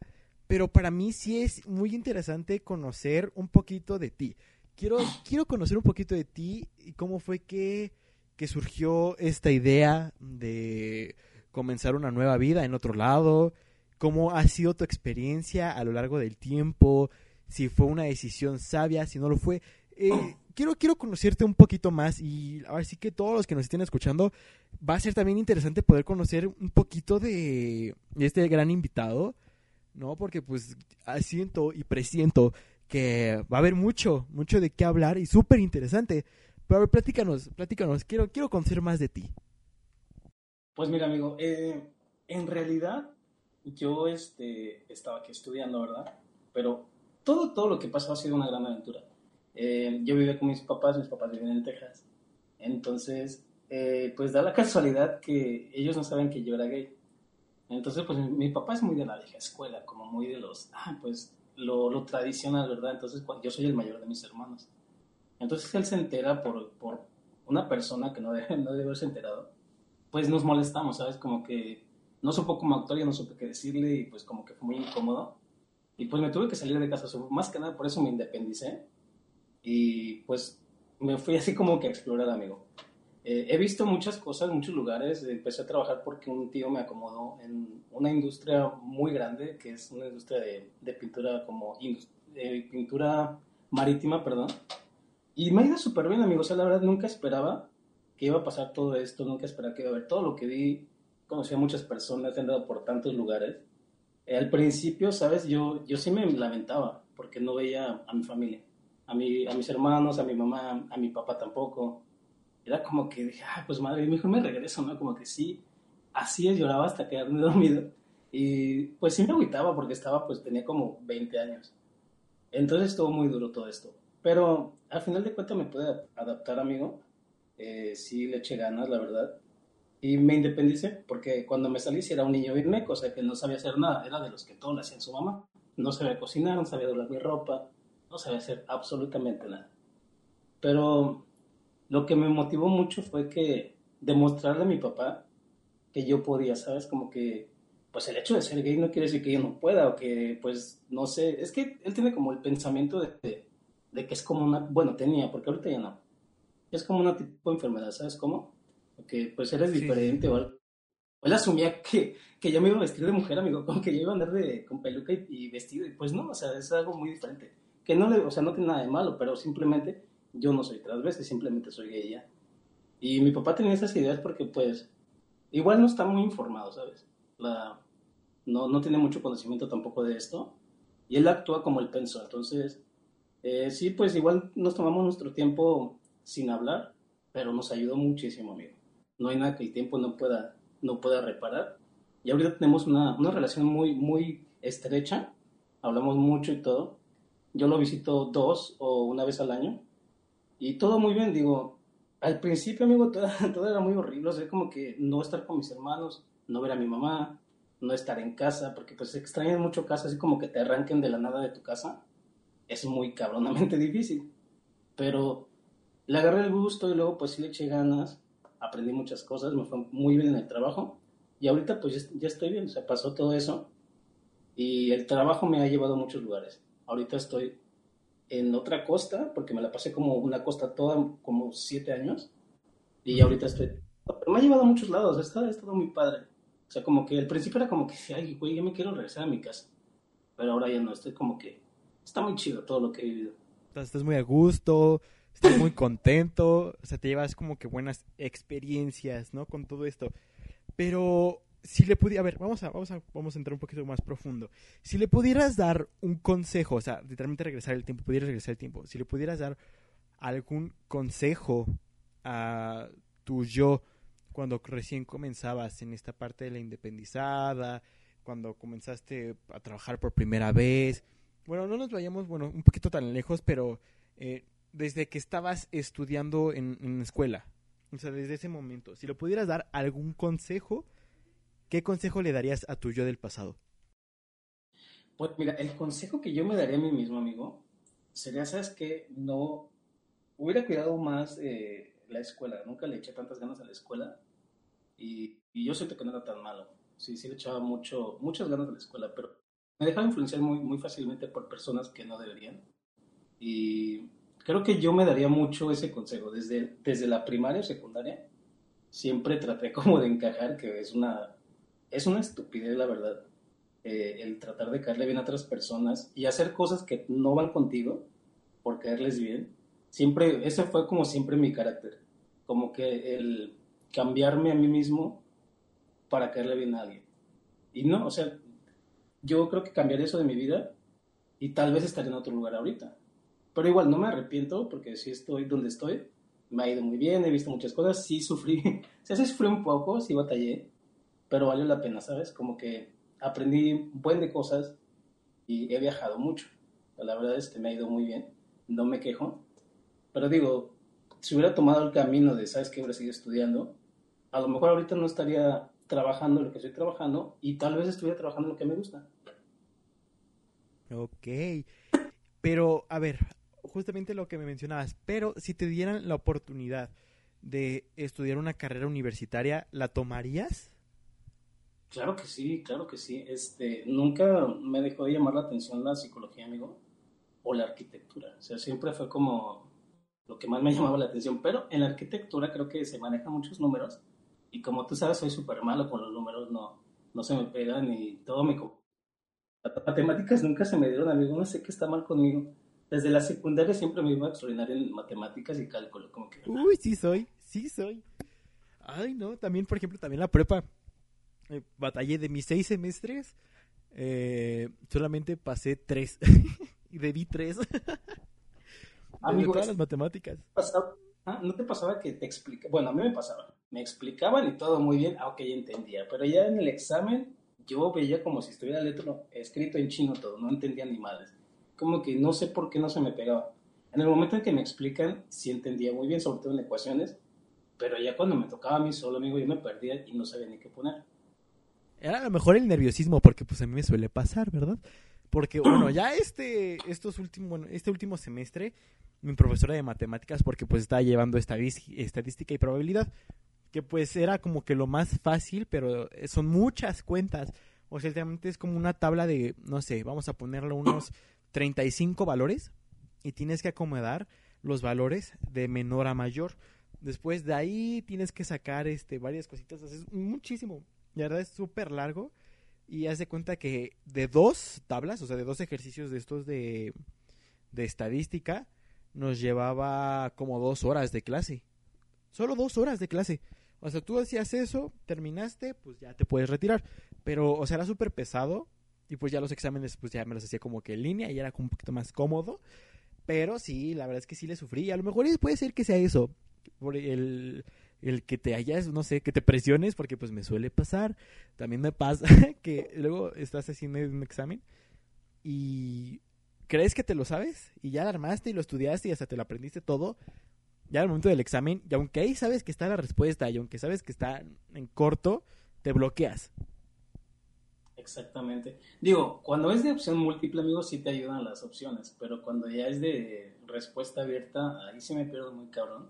pero para mí sí es muy interesante conocer un poquito de ti. Quiero, quiero conocer un poquito de ti y cómo fue que, que surgió esta idea de comenzar una nueva vida en otro lado, cómo ha sido tu experiencia a lo largo del tiempo, si fue una decisión sabia, si no lo fue. Eh, quiero, quiero conocerte un poquito más y ahora sí que todos los que nos estén escuchando, va a ser también interesante poder conocer un poquito de este gran invitado ¿no? Porque pues siento y presiento que va a haber mucho, mucho de qué hablar y súper interesante. Pero a ver, platícanos, platícanos, quiero, quiero conocer más de ti. Pues mira, amigo, eh, en realidad yo este, estaba aquí estudiando, ¿verdad? Pero todo, todo lo que pasó ha sido una gran aventura. Eh, yo vivía con mis papás, mis papás viven en Texas. Entonces, eh, pues da la casualidad que ellos no saben que yo era gay. Entonces, pues mi, papá es muy de la vieja escuela, como muy de los, ah, pues lo, lo tradicional, ¿verdad? Entonces, yo soy el mayor de mis hermanos. Entonces, él se entera por, por una persona que no debe, no debe haberse enterado. Pues nos molestamos, ¿sabes? Como que no supo cómo actuar, yo no supe qué decirle y pues como que fue muy incómodo. Y pues me tuve que salir de casa, más que nada por eso me independicé. Y pues me fui así como que a explorar, amigo. Eh, he visto muchas cosas, muchos lugares. Empecé a trabajar porque un tío me acomodó en una industria muy grande, que es una industria de, pintura como eh, pintura marítima, perdón. Y me ha ido súper bien, amigos. O sea, la verdad nunca esperaba que iba a pasar todo esto, nunca esperaba que iba a haber todo lo que vi. Conocí a muchas personas, he andado por tantos lugares. Eh, al principio, ¿sabes? Yo, yo sí me lamentaba porque no veía a mi familia, a, mi, a mis hermanos, a mi mamá, a mi papá tampoco era como que dije, ah, pues madre, mejor me regreso, ¿no? Como que sí, así es, lloraba hasta quedarme dormido. Y pues sí me agüitaba porque estaba, pues tenía como 20 años. Entonces estuvo muy duro todo esto. Pero al final de cuentas me pude adaptar, amigo. Eh, sí le eché ganas, la verdad. Y me independicé porque cuando me salí si era un niño bien o sea que no sabía hacer nada. Era de los que todo le hacían su mamá. No sabía cocinar, no sabía doblar mi ropa, no sabía hacer absolutamente nada. Pero lo que me motivó mucho fue que demostrarle a mi papá que yo podía, ¿sabes? Como que, pues el hecho de ser gay no quiere decir que yo no pueda o que, pues, no sé, es que él tiene como el pensamiento de, de, que es como una, bueno, tenía, porque ahorita ya no, es como una tipo de enfermedad, ¿sabes cómo? Que pues eres diferente o algo. Él asumía que, que yo me iba a vestir de mujer, amigo, como que yo iba a andar de, con peluca y, y vestido, y pues no, o sea, es algo muy diferente. Que no le, o sea, no tiene nada de malo, pero simplemente yo no soy transvesti, simplemente soy gay ya. Y mi papá tenía esas ideas porque pues igual no está muy informado, ¿sabes? La, no, no tiene mucho conocimiento tampoco de esto y él actúa como él pensó. Entonces, eh, sí, pues igual nos tomamos nuestro tiempo sin hablar, pero nos ayudó muchísimo, amigo. no hay nada que el tiempo no pueda, no pueda reparar. Y ahorita tenemos una, una relación muy, muy estrecha, hablamos mucho y todo. Yo lo visito dos o una vez al año y todo muy bien, digo, al principio, amigo, todo, todo era muy horrible, o sea, como que no estar con mis hermanos, no ver a mi mamá, no estar en casa, porque pues extrañas mucho casa, así como que te arranquen de la nada de tu casa, es muy cabronamente difícil. Pero le agarré el gusto y luego pues sí le eché ganas, aprendí muchas cosas, me fue muy bien en el trabajo y ahorita pues ya estoy bien, o sea, pasó todo eso y el trabajo me ha llevado a muchos lugares. Ahorita estoy en otra costa, porque me la pasé como una costa toda, como siete años, y ahorita estoy... Pero me ha llevado a muchos lados, ha estado, ha estado muy padre. O sea, como que al principio era como que, ay, güey, yo me quiero regresar a mi casa. Pero ahora ya no, estoy como que, está muy chido todo lo que he vivido. Estás muy a gusto, estás muy contento, o sea, te llevas como que buenas experiencias, ¿no? Con todo esto. Pero si le pudiera, a ver, vamos a, vamos a, vamos a entrar un poquito más profundo. Si le pudieras dar un consejo, o sea, literalmente regresar el tiempo, pudieras regresar el tiempo, si le pudieras dar algún consejo a tu yo cuando recién comenzabas en esta parte de la independizada, cuando comenzaste a trabajar por primera vez, bueno, no nos vayamos, bueno, un poquito tan lejos, pero eh, desde que estabas estudiando en, en escuela, o sea, desde ese momento, si le pudieras dar algún consejo, ¿qué consejo le darías a tu yo del pasado? Pues mira, el consejo que yo me daría a mí mismo, amigo, sería, ¿sabes qué? No hubiera cuidado más eh, la escuela, nunca le eché tantas ganas a la escuela y, y, yo siento que no era tan malo. Sí, sí le echaba mucho, muchas ganas a la escuela, pero me dejaba influenciar muy, muy fácilmente por personas que no deberían. Y creo que yo me daría mucho ese consejo. Desde, desde la primaria o secundaria, siempre traté como de encajar, que es una es una estupidez, la verdad, eh, el tratar de caerle bien a otras personas y hacer cosas que no van contigo por caerles bien. Siempre, ese fue como siempre mi carácter, como que el cambiarme a mí mismo para caerle bien a alguien. Y no, o sea, yo creo que cambiar eso de mi vida y tal vez estar en otro lugar ahorita. Pero igual no me arrepiento porque si estoy donde estoy, me ha ido muy bien, he visto muchas cosas, sí sufrí, o sea, sí sufrí un poco, sí batallé, pero valió la pena, ¿sabes? Como que aprendí un buen de cosas y he viajado mucho. La verdad es que me ha ido muy bien, no me quejo, pero digo, si hubiera tomado el camino de, ¿sabes qué? Hubiera seguido estudiando, a lo mejor ahorita no estaría trabajando lo que estoy trabajando y tal vez estuviera trabajando lo que me gusta. Ok, pero a ver, justamente lo que me mencionabas, pero si te dieran la oportunidad de estudiar una carrera universitaria, ¿la tomarías? Claro que sí, claro que sí. Este, nunca me dejó de llamar la atención la psicología, amigo, o la arquitectura. O sea, siempre fue como lo que más me llamaba la atención. Pero en la arquitectura creo que se manejan muchos números. Y como tú sabes, soy súper malo con los números, no, no se me pegan y todo me... Las matemáticas nunca se me dieron, amigo, no sé qué está mal conmigo. Desde la secundaria siempre me iba extraordinario en matemáticas y cálculo, como que... Uy, sí soy, sí soy. Ay, no, también, por ejemplo, también la prepa eh, batallé de mis seis semestres, eh, solamente pasé tres. y debí tres. Amigo, todas las matemáticas. ¿ah? ¿No te pasaba que te explicaban? Bueno, a mí me pasaba. Me explicaban y todo muy bien, aunque ya entendía. Pero ya en el examen yo veía como si estuviera letra, escrito en chino todo, no entendía ni madres. Como que no sé por qué no se me pegaba. En el momento en que me explican, sí entendía muy bien, sobre todo en ecuaciones, pero ya cuando me tocaba a mí solo, amigo, yo me perdía y no sabía ni qué poner. Era a lo mejor el nerviosismo, porque pues a mí me suele pasar, ¿verdad? Porque, bueno, ya este, estos últimos, bueno, este último semestre, mi profesora de matemáticas, porque pues estaba llevando estadística y probabilidad, que pues era como que lo más fácil, pero son muchas cuentas. O sea, realmente es como una tabla de, no sé, vamos a ponerle unos 35 valores y tienes que acomodar los valores de menor a mayor. Después de ahí tienes que sacar este varias cositas, es muchísimo. La verdad es súper largo. Y hace cuenta que de dos tablas, o sea, de dos ejercicios de estos de, de estadística, nos llevaba como dos horas de clase. Solo dos horas de clase. O sea, tú hacías eso, terminaste, pues ya te puedes retirar. Pero, o sea, era súper pesado. Y pues ya los exámenes, pues ya me los hacía como que en línea y era como un poquito más cómodo. Pero sí, la verdad es que sí le sufrí. A lo mejor puede ser que sea eso. Por el, el que te hayas, no sé, que te presiones, porque pues me suele pasar. También me pasa que luego estás haciendo un examen y crees que te lo sabes y ya lo armaste y lo estudiaste y hasta te lo aprendiste todo. Ya al momento del examen, y aunque ahí sabes que está la respuesta y aunque sabes que está en corto, te bloqueas. Exactamente. Digo, cuando es de opción múltiple, amigos, sí te ayudan las opciones, pero cuando ya es de respuesta abierta, ahí sí me pierdo muy cabrón.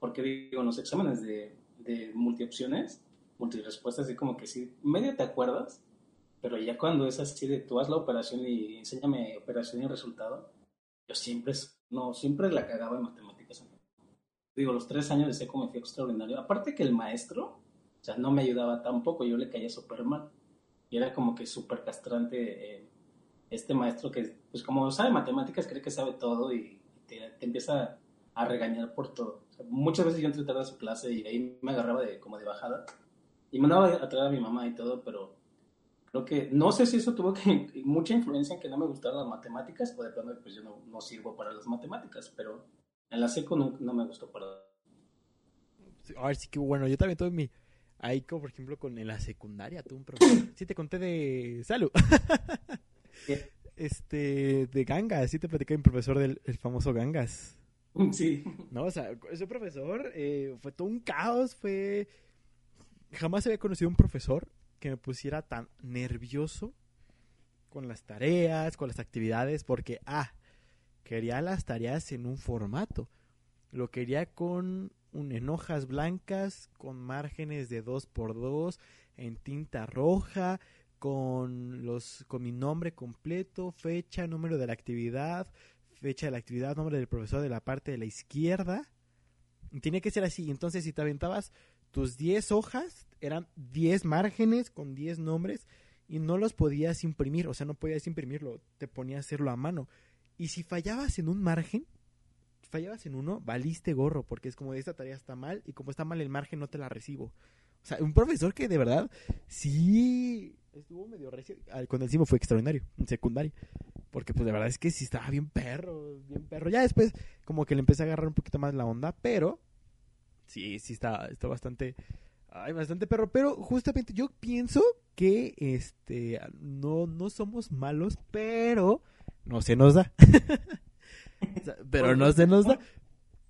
Porque digo, en los exámenes de, de multiopciones, multirespuestas, así como que sí, medio te acuerdas, pero ya cuando es así de tú haz la operación y enséñame operación y resultado, yo siempre, no, siempre la cagaba en matemáticas. Digo, los tres años de seco me fui extraordinario. Aparte que el maestro, o sea, no me ayudaba tampoco, yo le caía súper mal. Y era como que súper castrante eh, este maestro que, pues como sabe matemáticas, cree que sabe todo y te, empieza a regañar por todo. Muchas veces yo entré tarde a su clase y ahí me agarraba de, como de bajada. Y mandaba a traer a mi mamá y todo, pero creo que, no sé si eso tuvo que, mucha influencia en que no me gustaran las matemáticas, o de pronto pues yo no, no, sirvo para las matemáticas, pero en la seco no, no me gustó para... A ver, sí que bueno, yo también tuve mi... Ahí como por ejemplo con en la secundaria tuve un profesor. Sí te conté de salud. este de Gangas, sí te platicé mi profesor del el famoso Gangas. Sí. No, o sea, ese profesor eh, fue todo un caos, fue jamás había conocido un profesor que me pusiera tan nervioso con las tareas, con las actividades, porque, ah, quería las tareas en un formato. Lo quería con un, hojas blancas, con márgenes de 2 por 2 en tinta roja, con, los, con mi nombre completo, fecha, número de la actividad, fecha de la actividad, nombre del profesor de la parte de la izquierda. Tenía que ser así. Entonces, si te aventabas tus 10 hojas, eran 10 márgenes con 10 nombres y no los podías imprimir, o sea, no podías imprimirlo, te ponías a hacerlo a mano. Y si fallabas en un margen, fallabas en uno, valiste gorro, porque es como esta tarea está mal y como está mal el margen no te la recibo. O sea, un profesor que de verdad sí estuvo medio recio. Con el fue extraordinario, en secundario. Porque pues de verdad es que sí estaba bien perro, bien perro. Ya después como que le empecé a agarrar un poquito más la onda, pero sí, sí está, está bastante Ay, bastante perro, pero justamente yo pienso que este no, no somos malos, pero no se nos da. pero no se nos da.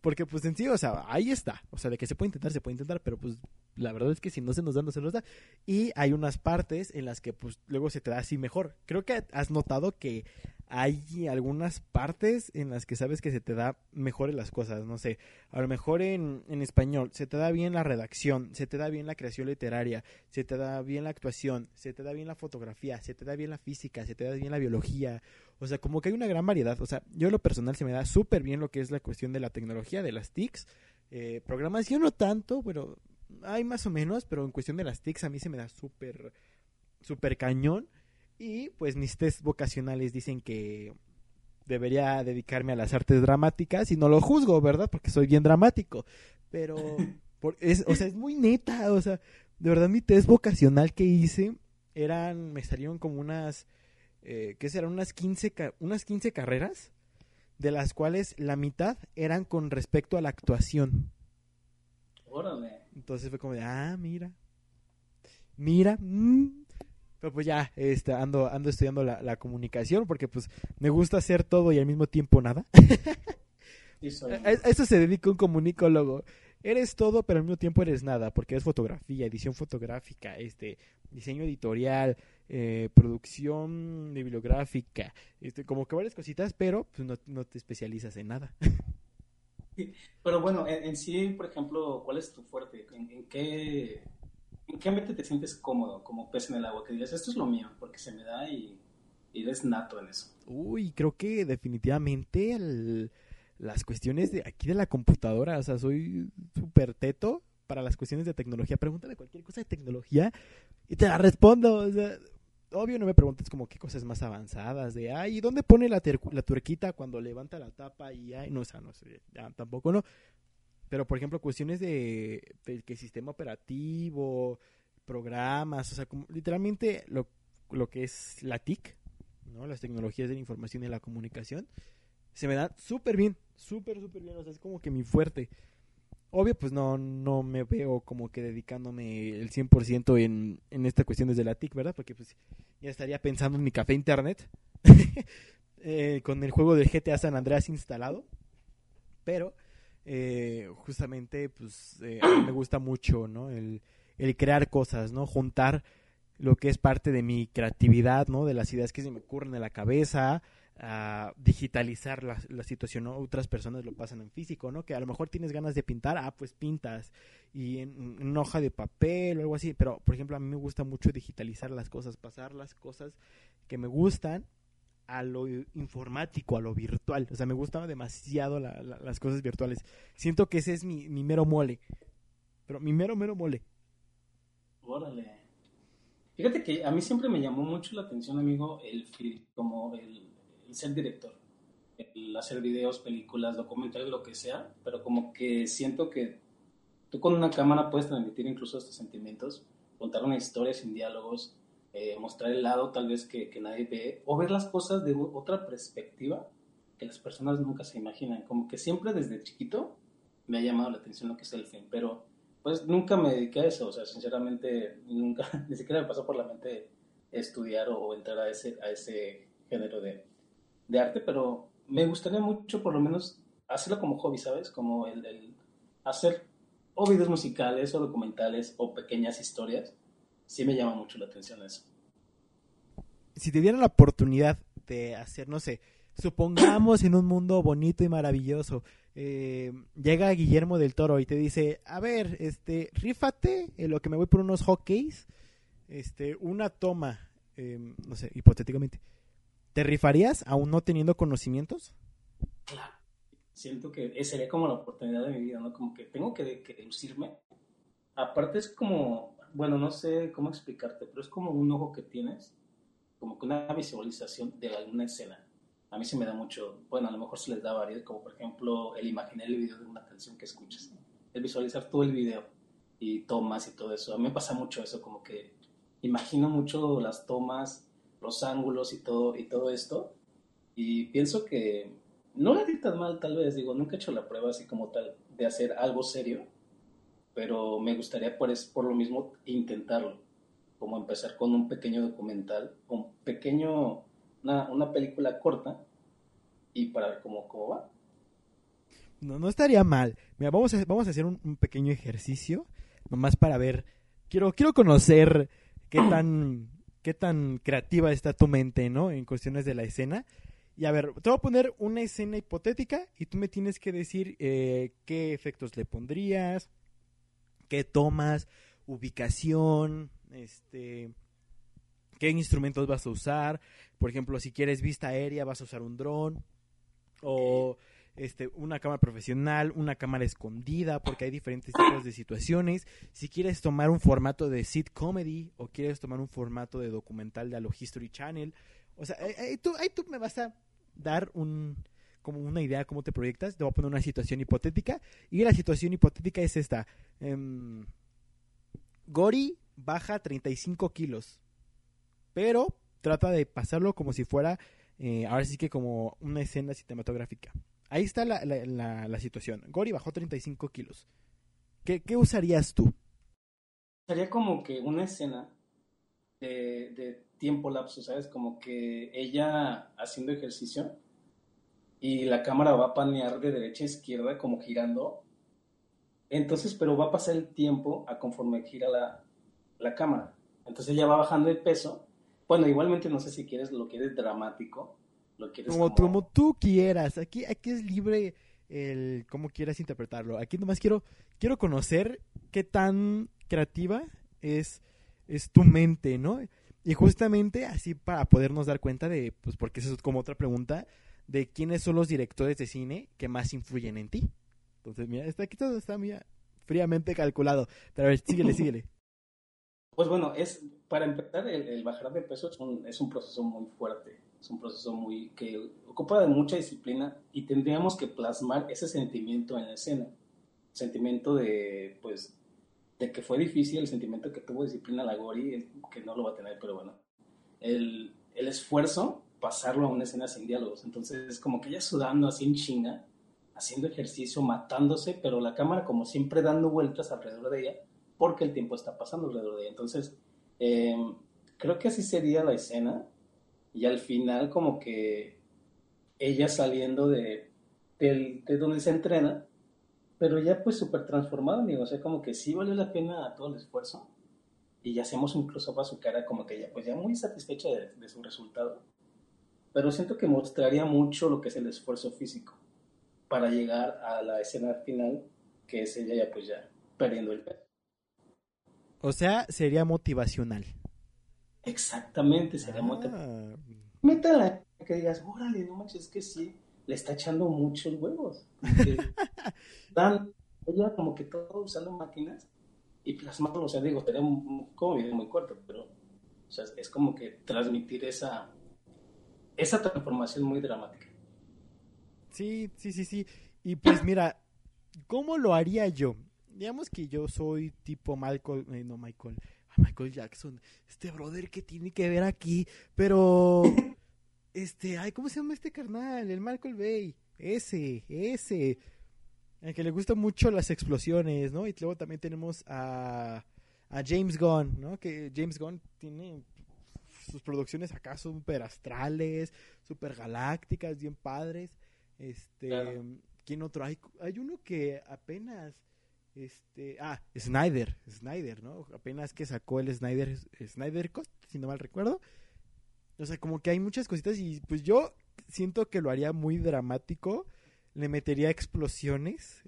Porque pues en sí, o sea, ahí está. O sea, de que se puede intentar, se puede intentar, pero pues la verdad es que si no se nos da, no se nos da. Y hay unas partes en las que pues luego se te da así mejor. Creo que has notado que hay algunas partes en las que sabes que se te da mejor las cosas, no sé, a lo mejor en, en, español se te da bien la redacción, se te da bien la creación literaria, se te da bien la actuación, se te da bien la fotografía, se te da bien la física, se te da bien la biología, o sea, como que hay una gran variedad, o sea, yo en lo personal se me da súper bien lo que es la cuestión de la tecnología, de las TICs, eh, programación no tanto, pero hay más o menos, pero en cuestión de las TICs a mí se me da súper, súper cañón. Y pues mis test vocacionales dicen que debería dedicarme a las artes dramáticas y no lo juzgo, ¿verdad? Porque soy bien dramático. Pero, es, o sea, es muy neta, o sea, de verdad mi test vocacional que hice eran, me salieron como unas, eh, ¿qué serán? Unas 15, unas 15 carreras, de las cuales la mitad eran con respecto a la actuación. Órale. Entonces fue como de, ah, mira, mira, mmm, pero pues ya este, ando, ando estudiando la, comunicación porque pues me gusta hacer todo y al mismo tiempo nada. a, eso se dedica un comunicólogo. Eres todo, pero al mismo tiempo eres nada, porque es fotografía, edición fotográfica, este, diseño editorial, eh, producción bibliográfica, este, como que varias cositas, pero pues no, no te especializas en nada. Pero bueno, en, sí, por ejemplo, ¿cuál es tu fuerte? en qué ¿En qué ambiente te sientes cómodo, como pez en el agua? Que digas, esto es lo mío, porque se me da y, eres nato en eso. Uy, creo que definitivamente las cuestiones de aquí de la computadora, o sea, soy súper teto para las cuestiones de tecnología. Pregúntame cualquier cosa de tecnología y te la respondo. O sea, obvio no me preguntes como qué cosas más avanzadas de, ay, ¿dónde pone la, la cuando levanta la tapa? Y, ay, no, o sea, no sé, ya, tampoco no. Pero, por ejemplo, cuestiones de, que sistema operativo, programas, o sea, literalmente lo, lo que es la TIC, ¿no? Las tecnologías de la información y la comunicación, se me da súper bien, súper, súper bien, o sea, es como que mi fuerte. Obvio, pues no, no me veo como que dedicándome el 100% en, en esta cuestión desde la TIC, ¿verdad? Porque pues ya estaría pensando en mi café internet eh, con el juego del GTA San Andreas instalado. Pero eh, justamente pues eh, me gusta mucho, ¿no? El, el crear cosas, ¿no? Juntar lo que es parte de mi creatividad, ¿no? De las ideas que se me ocurren en la cabeza, a digitalizar la, la situación. Otras personas lo pasan en físico, ¿no? Que a lo mejor tienes ganas de pintar, ah, pues pintas, y en, hoja de papel o algo así, pero por ejemplo a mí me gusta mucho digitalizar las cosas, pasar las cosas que me gustan a lo informático, a lo virtual, o sea, me gustan demasiado la, la, las cosas virtuales, siento que ese es mi, mi mero mole, pero mi mero, mero mole. Órale. Fíjate que a mí siempre me llamó mucho la atención, amigo, el como el, ser director, el hacer videos, películas, documentales, lo que sea, pero como que siento que tú con una cámara puedes transmitir incluso estos sentimientos, contar una historia sin diálogos, eh, mostrar el lado tal vez que, que, nadie ve, o ver las cosas de otra perspectiva que las personas nunca se imaginan. Como que siempre desde chiquito me ha llamado la atención lo que es el film, pero pues nunca me dediqué a eso, o sea, sinceramente nunca, ni siquiera me pasó por la mente estudiar o, o entrar a ese, a ese género de, de, arte, pero me gustaría mucho por lo menos hacerlo como hobby, ¿sabes? Como el, hacer o videos musicales o documentales o pequeñas historias, sí me llama mucho la atención eso. Si te dieran la oportunidad de hacer, no sé, supongamos en un mundo bonito y maravilloso, eh, llega Guillermo del Toro y te dice, a ver, este, rífate en lo que me voy por unos hockeys, este, una toma, eh, no sé, hipotéticamente, ¿te rifarías aún no teniendo conocimientos? Claro, siento que sería como la oportunidad de mi vida, ¿no? Como que tengo que, que lucirme. Aparte es como, bueno, no sé cómo explicarte, pero es como un ojo que tienes, como que una visualización de alguna escena a mí se me da mucho, bueno, a lo mejor se les da varios, como por ejemplo el imaginar el video de una canción que escuchas, el visualizar todo el video y tomas y todo eso. A mí me pasa mucho eso, como que imagino mucho las tomas, los ángulos y todo, y todo esto, y pienso que no le di tan mal tal vez, digo, nunca he hecho la prueba así como tal de hacer algo serio, pero me gustaría por, es, por lo mismo intentarlo, como empezar con un pequeño documental, un pequeño una, una película corta y para ver cómo, cómo va. No, no estaría mal. Mira, vamos a, vamos a hacer un, un, pequeño ejercicio, nomás para ver. Quiero, quiero conocer qué tan, qué tan creativa está tu mente, ¿no? En cuestiones de la escena. Y a ver, te voy a poner una escena hipotética y tú me tienes que decir eh, qué efectos le pondrías, qué tomas, ubicación, este, qué instrumentos vas a usar. Por ejemplo, si quieres vista aérea, vas a usar un dron o este, una cámara profesional, una cámara escondida, porque hay diferentes tipos de situaciones. Si quieres tomar un formato de sit comedy o quieres tomar un formato de documental de Allo History Channel, o sea, ahí tú, ahí tú me vas a dar un como una idea cómo te proyectas. Te voy a poner una situación hipotética y la situación hipotética es esta. Um, Gori baja 35 kilos pero trata de pasarlo como si fuera, eh, ahora sí que como una escena cinematográfica. Ahí está la, la, situación. Gori bajó 35 kilos. ¿Qué, ¿Qué, usarías tú? Sería como que una escena de, tiempo lapso, ¿sabes? Como que ella haciendo ejercicio y la cámara va a panear de derecha a izquierda como girando. Entonces, pero va a pasar el tiempo a conforme gira la, la cámara. Entonces ella va bajando el peso bueno, igualmente no sé si quieres lo quieres dramático, lo quieres como, como... como tú quieras. Aquí, aquí es libre el cómo quieras interpretarlo. Aquí nomás quiero, quiero conocer qué tan creativa es, es tu mente, ¿no? Y justamente así para podernos dar cuenta de, pues porque eso es como otra pregunta, de quiénes son los directores de cine que más influyen en ti. Entonces, mira, está aquí todo está mira, fríamente calculado. Pero a ver, síguele, síguele. Pues bueno, es para empezar, el, el bajar de peso es un, es un, proceso muy fuerte, es un proceso muy que ocupa de mucha disciplina y tendríamos que plasmar ese sentimiento en la escena, sentimiento de, pues, de que fue difícil, el sentimiento que tuvo disciplina la Gori, que no lo va a tener, pero bueno, el, el esfuerzo, pasarlo a una escena sin diálogos, entonces es como que ella sudando así en China, haciendo ejercicio, matándose, pero la cámara como siempre dando vueltas alrededor de ella, porque el tiempo está pasando alrededor de ella. Entonces, eh, creo que así sería la escena, y al final como que ella saliendo de, de, de donde se entrena, pero ya pues súper transformada, amigo, o sea, como que sí valió la pena todo el esfuerzo, y ya hacemos un close-up a su cara como que ella pues ya muy satisfecha de, de su resultado, pero siento que mostraría mucho lo que es el esfuerzo físico para llegar a la escena final, que es ella ya pues ya perdiendo el peso. O sea, sería motivacional. Exactamente, sería Ah. Métala, que digas, órale, no manches, es que sí, le está echando muchos huevos. Dan, ella como que todo usando máquinas y plasmarlo, o sea, digo, sería un- como video muy corto, pero o sea, es como que transmitir esa, esa transformación muy dramática. Sí, sí, sí, sí. Y pues mira, ¿cómo lo haría yo? Digamos que yo soy tipo Michael, eh, no Michael, Michael Jackson, este brother que tiene que ver aquí, pero este, ay, ¿cómo se llama este carnal? El Michael Bay, ese, ese, el que le gustan mucho las explosiones, ¿no? Y luego también tenemos a, a James Gunn, ¿no? Que James Gunn tiene sus producciones acá súper astrales, súper galácticas, bien padres. Este, Claro. ¿quién otro? Hay, hay uno que apenas, este, ah, Snyder, Snyder, ¿no? Apenas que sacó el Snyder, Snyder Cut, si no mal recuerdo. O sea, como que hay muchas cositas y pues yo siento que lo haría muy dramático. Le metería explosiones,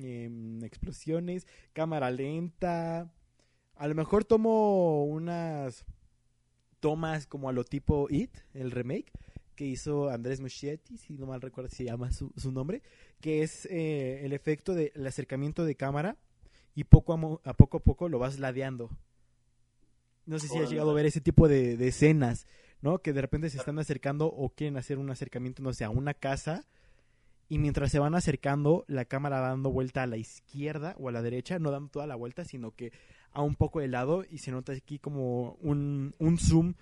em, explosiones, cámara lenta. A lo mejor tomo unas tomas como a lo tipo It, el remake que hizo Andrés Muschietti, si no mal recuerdo si se llama su, su nombre, que es eh, el efecto del acercamiento de cámara y poco a, mo- a poco a poco lo vas ladeando. No sé si has llegado a ver ese tipo de, de escenas, ¿no? Que de repente se están acercando o quieren hacer un acercamiento, no sé, a una casa y mientras se van acercando, la cámara va dando vuelta a la izquierda o a la derecha, no dando toda la vuelta, sino que a un poco de lado y se nota aquí como un, un zoom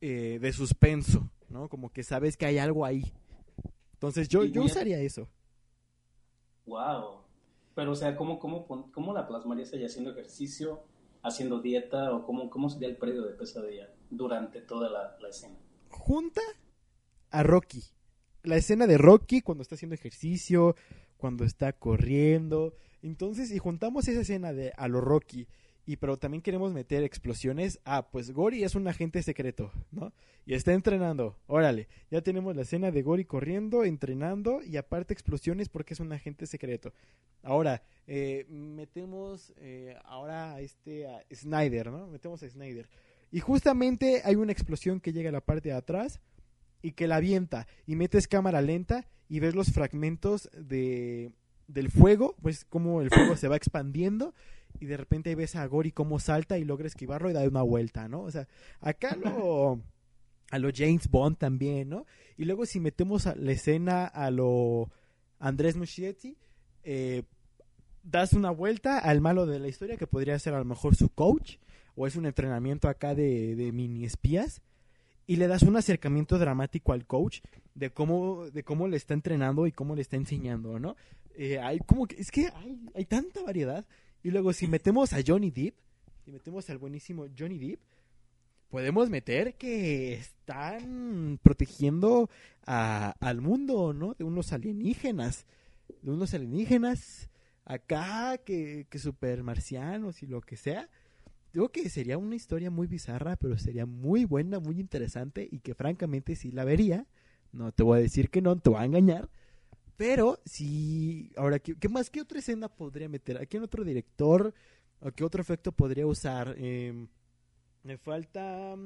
eh, de suspenso, ¿no? Como que sabes que hay algo ahí. Entonces yo, Y yo usaría eso. Wow. Pero, o sea, ¿cómo, cómo, cómo la plasmarías ella haciendo ejercicio, haciendo dieta, o cómo, cómo sería el periodo de peso de ella durante toda la, la escena? Junta a Rocky. La escena de Rocky cuando está haciendo ejercicio, cuando está corriendo. Entonces, si juntamos esa escena de a lo Rocky, y pero también queremos meter explosiones, ah, pues Gori es un agente secreto, ¿no? Y está entrenando. Órale, ya tenemos la escena de Gori corriendo, entrenando, y aparte explosiones porque es un agente secreto. Ahora, eh, metemos eh, ahora a este Snyder, ¿no? Metemos a Snyder. Y justamente hay una explosión que llega a la parte de atrás y que la avienta y metes cámara lenta y ves los fragmentos de del fuego, pues como el fuego se va expandiendo y de repente ves a Gori cómo salta y logra esquivarlo y da una vuelta, ¿no? O sea, acá lo a lo James Bond también, ¿no? Y luego si metemos a la escena a lo Andrés Muschietti, eh, das una vuelta al malo de la historia que podría ser a lo mejor su coach o es un entrenamiento acá de, de mini espías y le das un acercamiento dramático al coach de cómo de cómo le está entrenando y cómo le está enseñando, ¿no? Eh, hay como es que hay, hay tanta variedad y luego si metemos a Johnny Depp, si metemos al buenísimo Johnny Depp, podemos meter que están protegiendo a- al mundo, ¿no? De unos alienígenas, de unos alienígenas acá que, que super marcianos y lo que sea. Digo que sería una historia muy bizarra, pero sería muy buena, muy interesante y que francamente sí la vería. No te voy a decir que no, te voy a engañar. Pero sí, ahora, ¿qué, qué más? ¿Qué otra escena podría meter? ¿A quién otro director? ¿O qué otro efecto podría usar? Eh, me falta...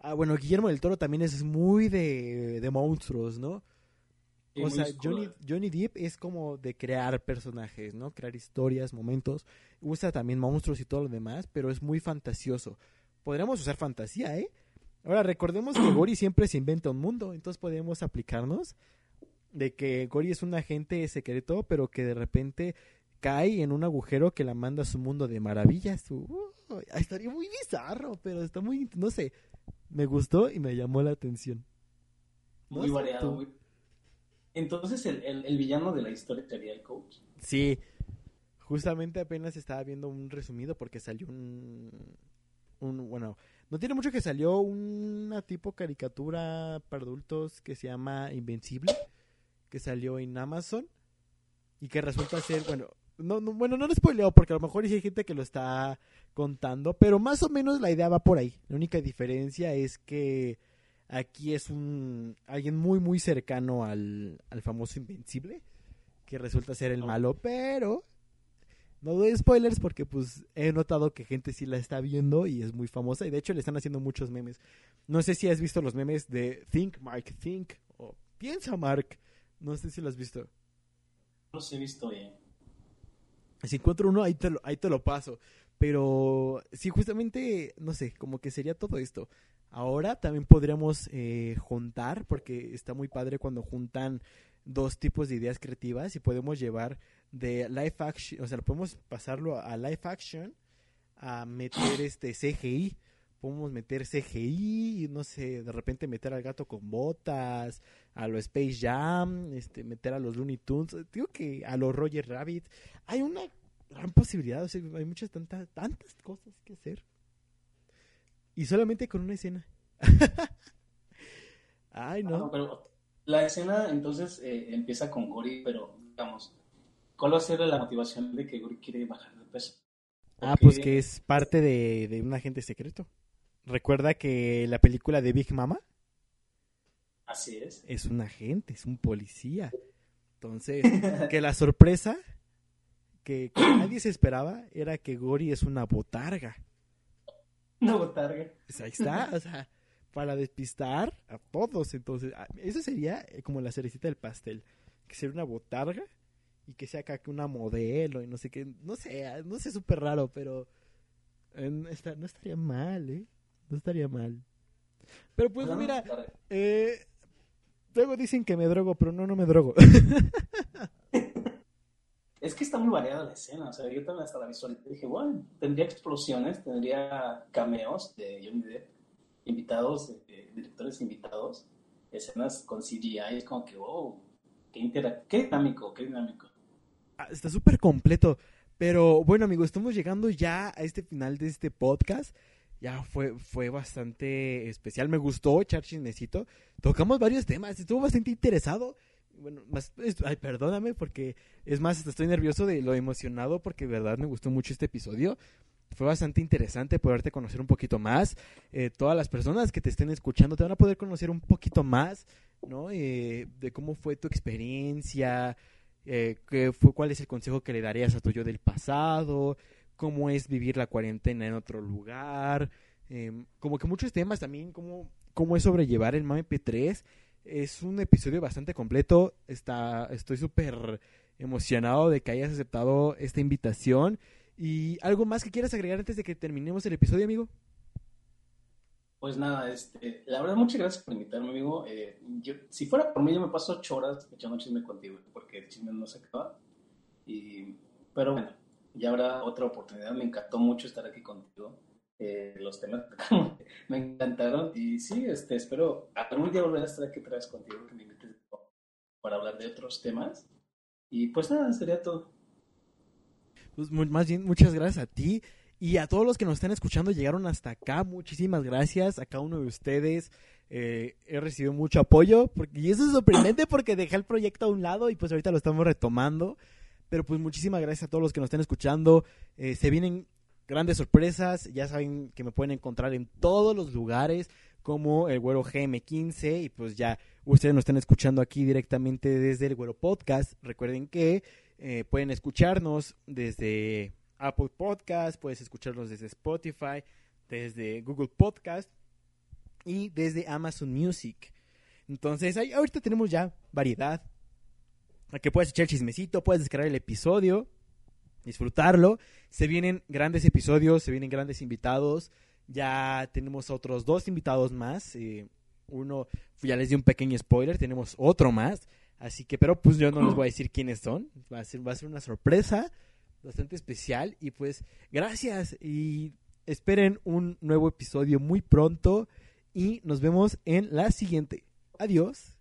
Ah, bueno, Guillermo del Toro también es muy de, de monstruos, ¿no? Y O sea. Johnny, Johnny Depp es como de crear personajes, ¿no? Crear historias, momentos. Usa también monstruos y todo lo demás, pero es muy fantasioso. Podríamos usar fantasía, ¿eh? Ahora, recordemos que Gori siempre se inventa un mundo, entonces podemos aplicarnos de que Gori es un agente secreto, pero que de repente cae en un agujero que la manda a su mundo de maravillas. Uh, estaría muy bizarro, pero está muy, no sé, me gustó y me llamó la atención. Muy variado. Entonces el, el, villano de la historia sería el coach. Sí, justamente apenas estaba viendo un resumido porque salió un, un, bueno, no tiene mucho que salió una tipo caricatura para adultos que se llama Invencible, que salió en Amazon y que resulta ser, bueno, no, no, bueno, no lo spoileo porque a lo mejor hay gente que lo está contando, pero más o menos la idea va por ahí. La única diferencia es que aquí es un alguien muy muy cercano al, al famoso Invencible, que resulta ser el malo, pero no doy spoilers porque pues he notado que gente sí la está viendo y es muy famosa y de hecho le están haciendo muchos memes. No sé si has visto los memes de Think Mark Think o Piensa Mark. No sé si lo has visto. No los he visto bien. Si encuentro uno, ahí te lo, ahí te lo paso. Pero sí, justamente, no sé, como que sería todo esto. Ahora también podríamos eh, juntar, porque está muy padre cuando juntan dos tipos de ideas creativas y podemos llevar de live action, o sea, podemos pasarlo a live action, a meter este CGI, podemos meter CGI, no sé, de repente meter al gato con botas, a los Space Jam, este, meter a los Looney Tunes, digo que a los Roger Rabbit, hay una gran posibilidad, o sea, hay muchas tantas, tantas cosas que hacer. Y solamente con una escena. Ay, no. pero la escena entonces eh, empieza con Gori, pero digamos, ¿cuál va a ser la motivación de que Gori quiere bajar de peso? Ah, pues que es parte de, de un agente secreto. Recuerda que la película de Big Mama. Así es. Es un agente, es un policía. Entonces, que la sorpresa que, nadie se esperaba era que Gori es una botarga. Una botarga. Pues ahí está, o sea, para despistar a todos. Entonces, ah, eso sería eh, como la cerecita del pastel. Que sea una botarga y que sea acá una modelo y no sé qué. No sé, ah, no sé, súper raro, pero eh, no estaría mal, ¿eh? No estaría mal. Pero pues mira, eh, luego dicen que me drogo, pero no, no me drogo. es que está muy variada la escena. O sea, yo también hasta la visualidad dije, bueno, tendría explosiones, tendría cameos de Johnny Depp, invitados, directores invitados, escenas con CGI. Es como que, wow, qué, qué dinámico, qué dinámico. Ah, está súper completo. Pero bueno, amigos, estamos llegando ya a este final de este podcast ya fue, fue bastante especial. Me gustó echar chismecito. Tocamos varios temas, estuvo bastante interesado. Bueno, más, perdóname porque es más, estoy nervioso de lo emocionado porque de verdad me gustó mucho este episodio. Fue bastante interesante poderte conocer un poquito más. Eh, todas las personas que te estén escuchando te van a poder conocer un poquito más, ¿no? Eh, de cómo fue tu experiencia, eh, qué fue, cuál es el consejo que le darías a tu yo del pasado, cómo es vivir la cuarentena en otro lugar, em, como que muchos temas también, cómo, cómo es sobrellevar el MAMP3. Es un episodio bastante completo, está, estoy súper emocionado de que hayas aceptado esta invitación. ¿Y algo más que quieras agregar antes de que terminemos el episodio, amigo? Pues nada, este, la verdad, muchas gracias por invitarme, amigo. Eh, si fuera por mí, yo me paso ocho horas echando chisme contigo, porque el chisme no se acaba. Y, pero bueno, ya habrá otra oportunidad. Me encantó mucho estar aquí contigo. Eh, los temas me encantaron y sí, este, espero algún día volver a estar aquí otra vez contigo, que me invites para hablar de otros temas. Y pues nada, sería todo. Pues más bien, muchas gracias a ti y a todos los que nos están escuchando, llegaron hasta acá. Muchísimas gracias a cada uno de ustedes. Eh, he recibido mucho apoyo porque, y eso es sorprendente porque dejé el proyecto a un lado y pues ahorita lo estamos retomando. Pero pues muchísimas gracias a todos los que nos estén escuchando. Eh, se vienen grandes sorpresas. Ya saben que me pueden encontrar en todos los lugares como el Güero GM15 y pues ya ustedes nos están escuchando aquí directamente desde el Güero Podcast. Recuerden que eh, pueden escucharnos desde Apple Podcast, puedes escucharnos desde Spotify, desde Google Podcast y desde Amazon Music. Entonces, ahí, ahorita tenemos ya variedad que puedes echar chismecito, puedes descargar el episodio, disfrutarlo. Se vienen grandes episodios, se vienen grandes invitados. Ya tenemos otros dos invitados más. Eh, uno, ya les di un pequeño spoiler, tenemos otro más. Así que, pero pues yo no les voy a decir quiénes son. Va a ser, va a ser una sorpresa bastante especial. Y pues, gracias. Y esperen un nuevo episodio muy pronto. Y nos vemos en la siguiente. Adiós.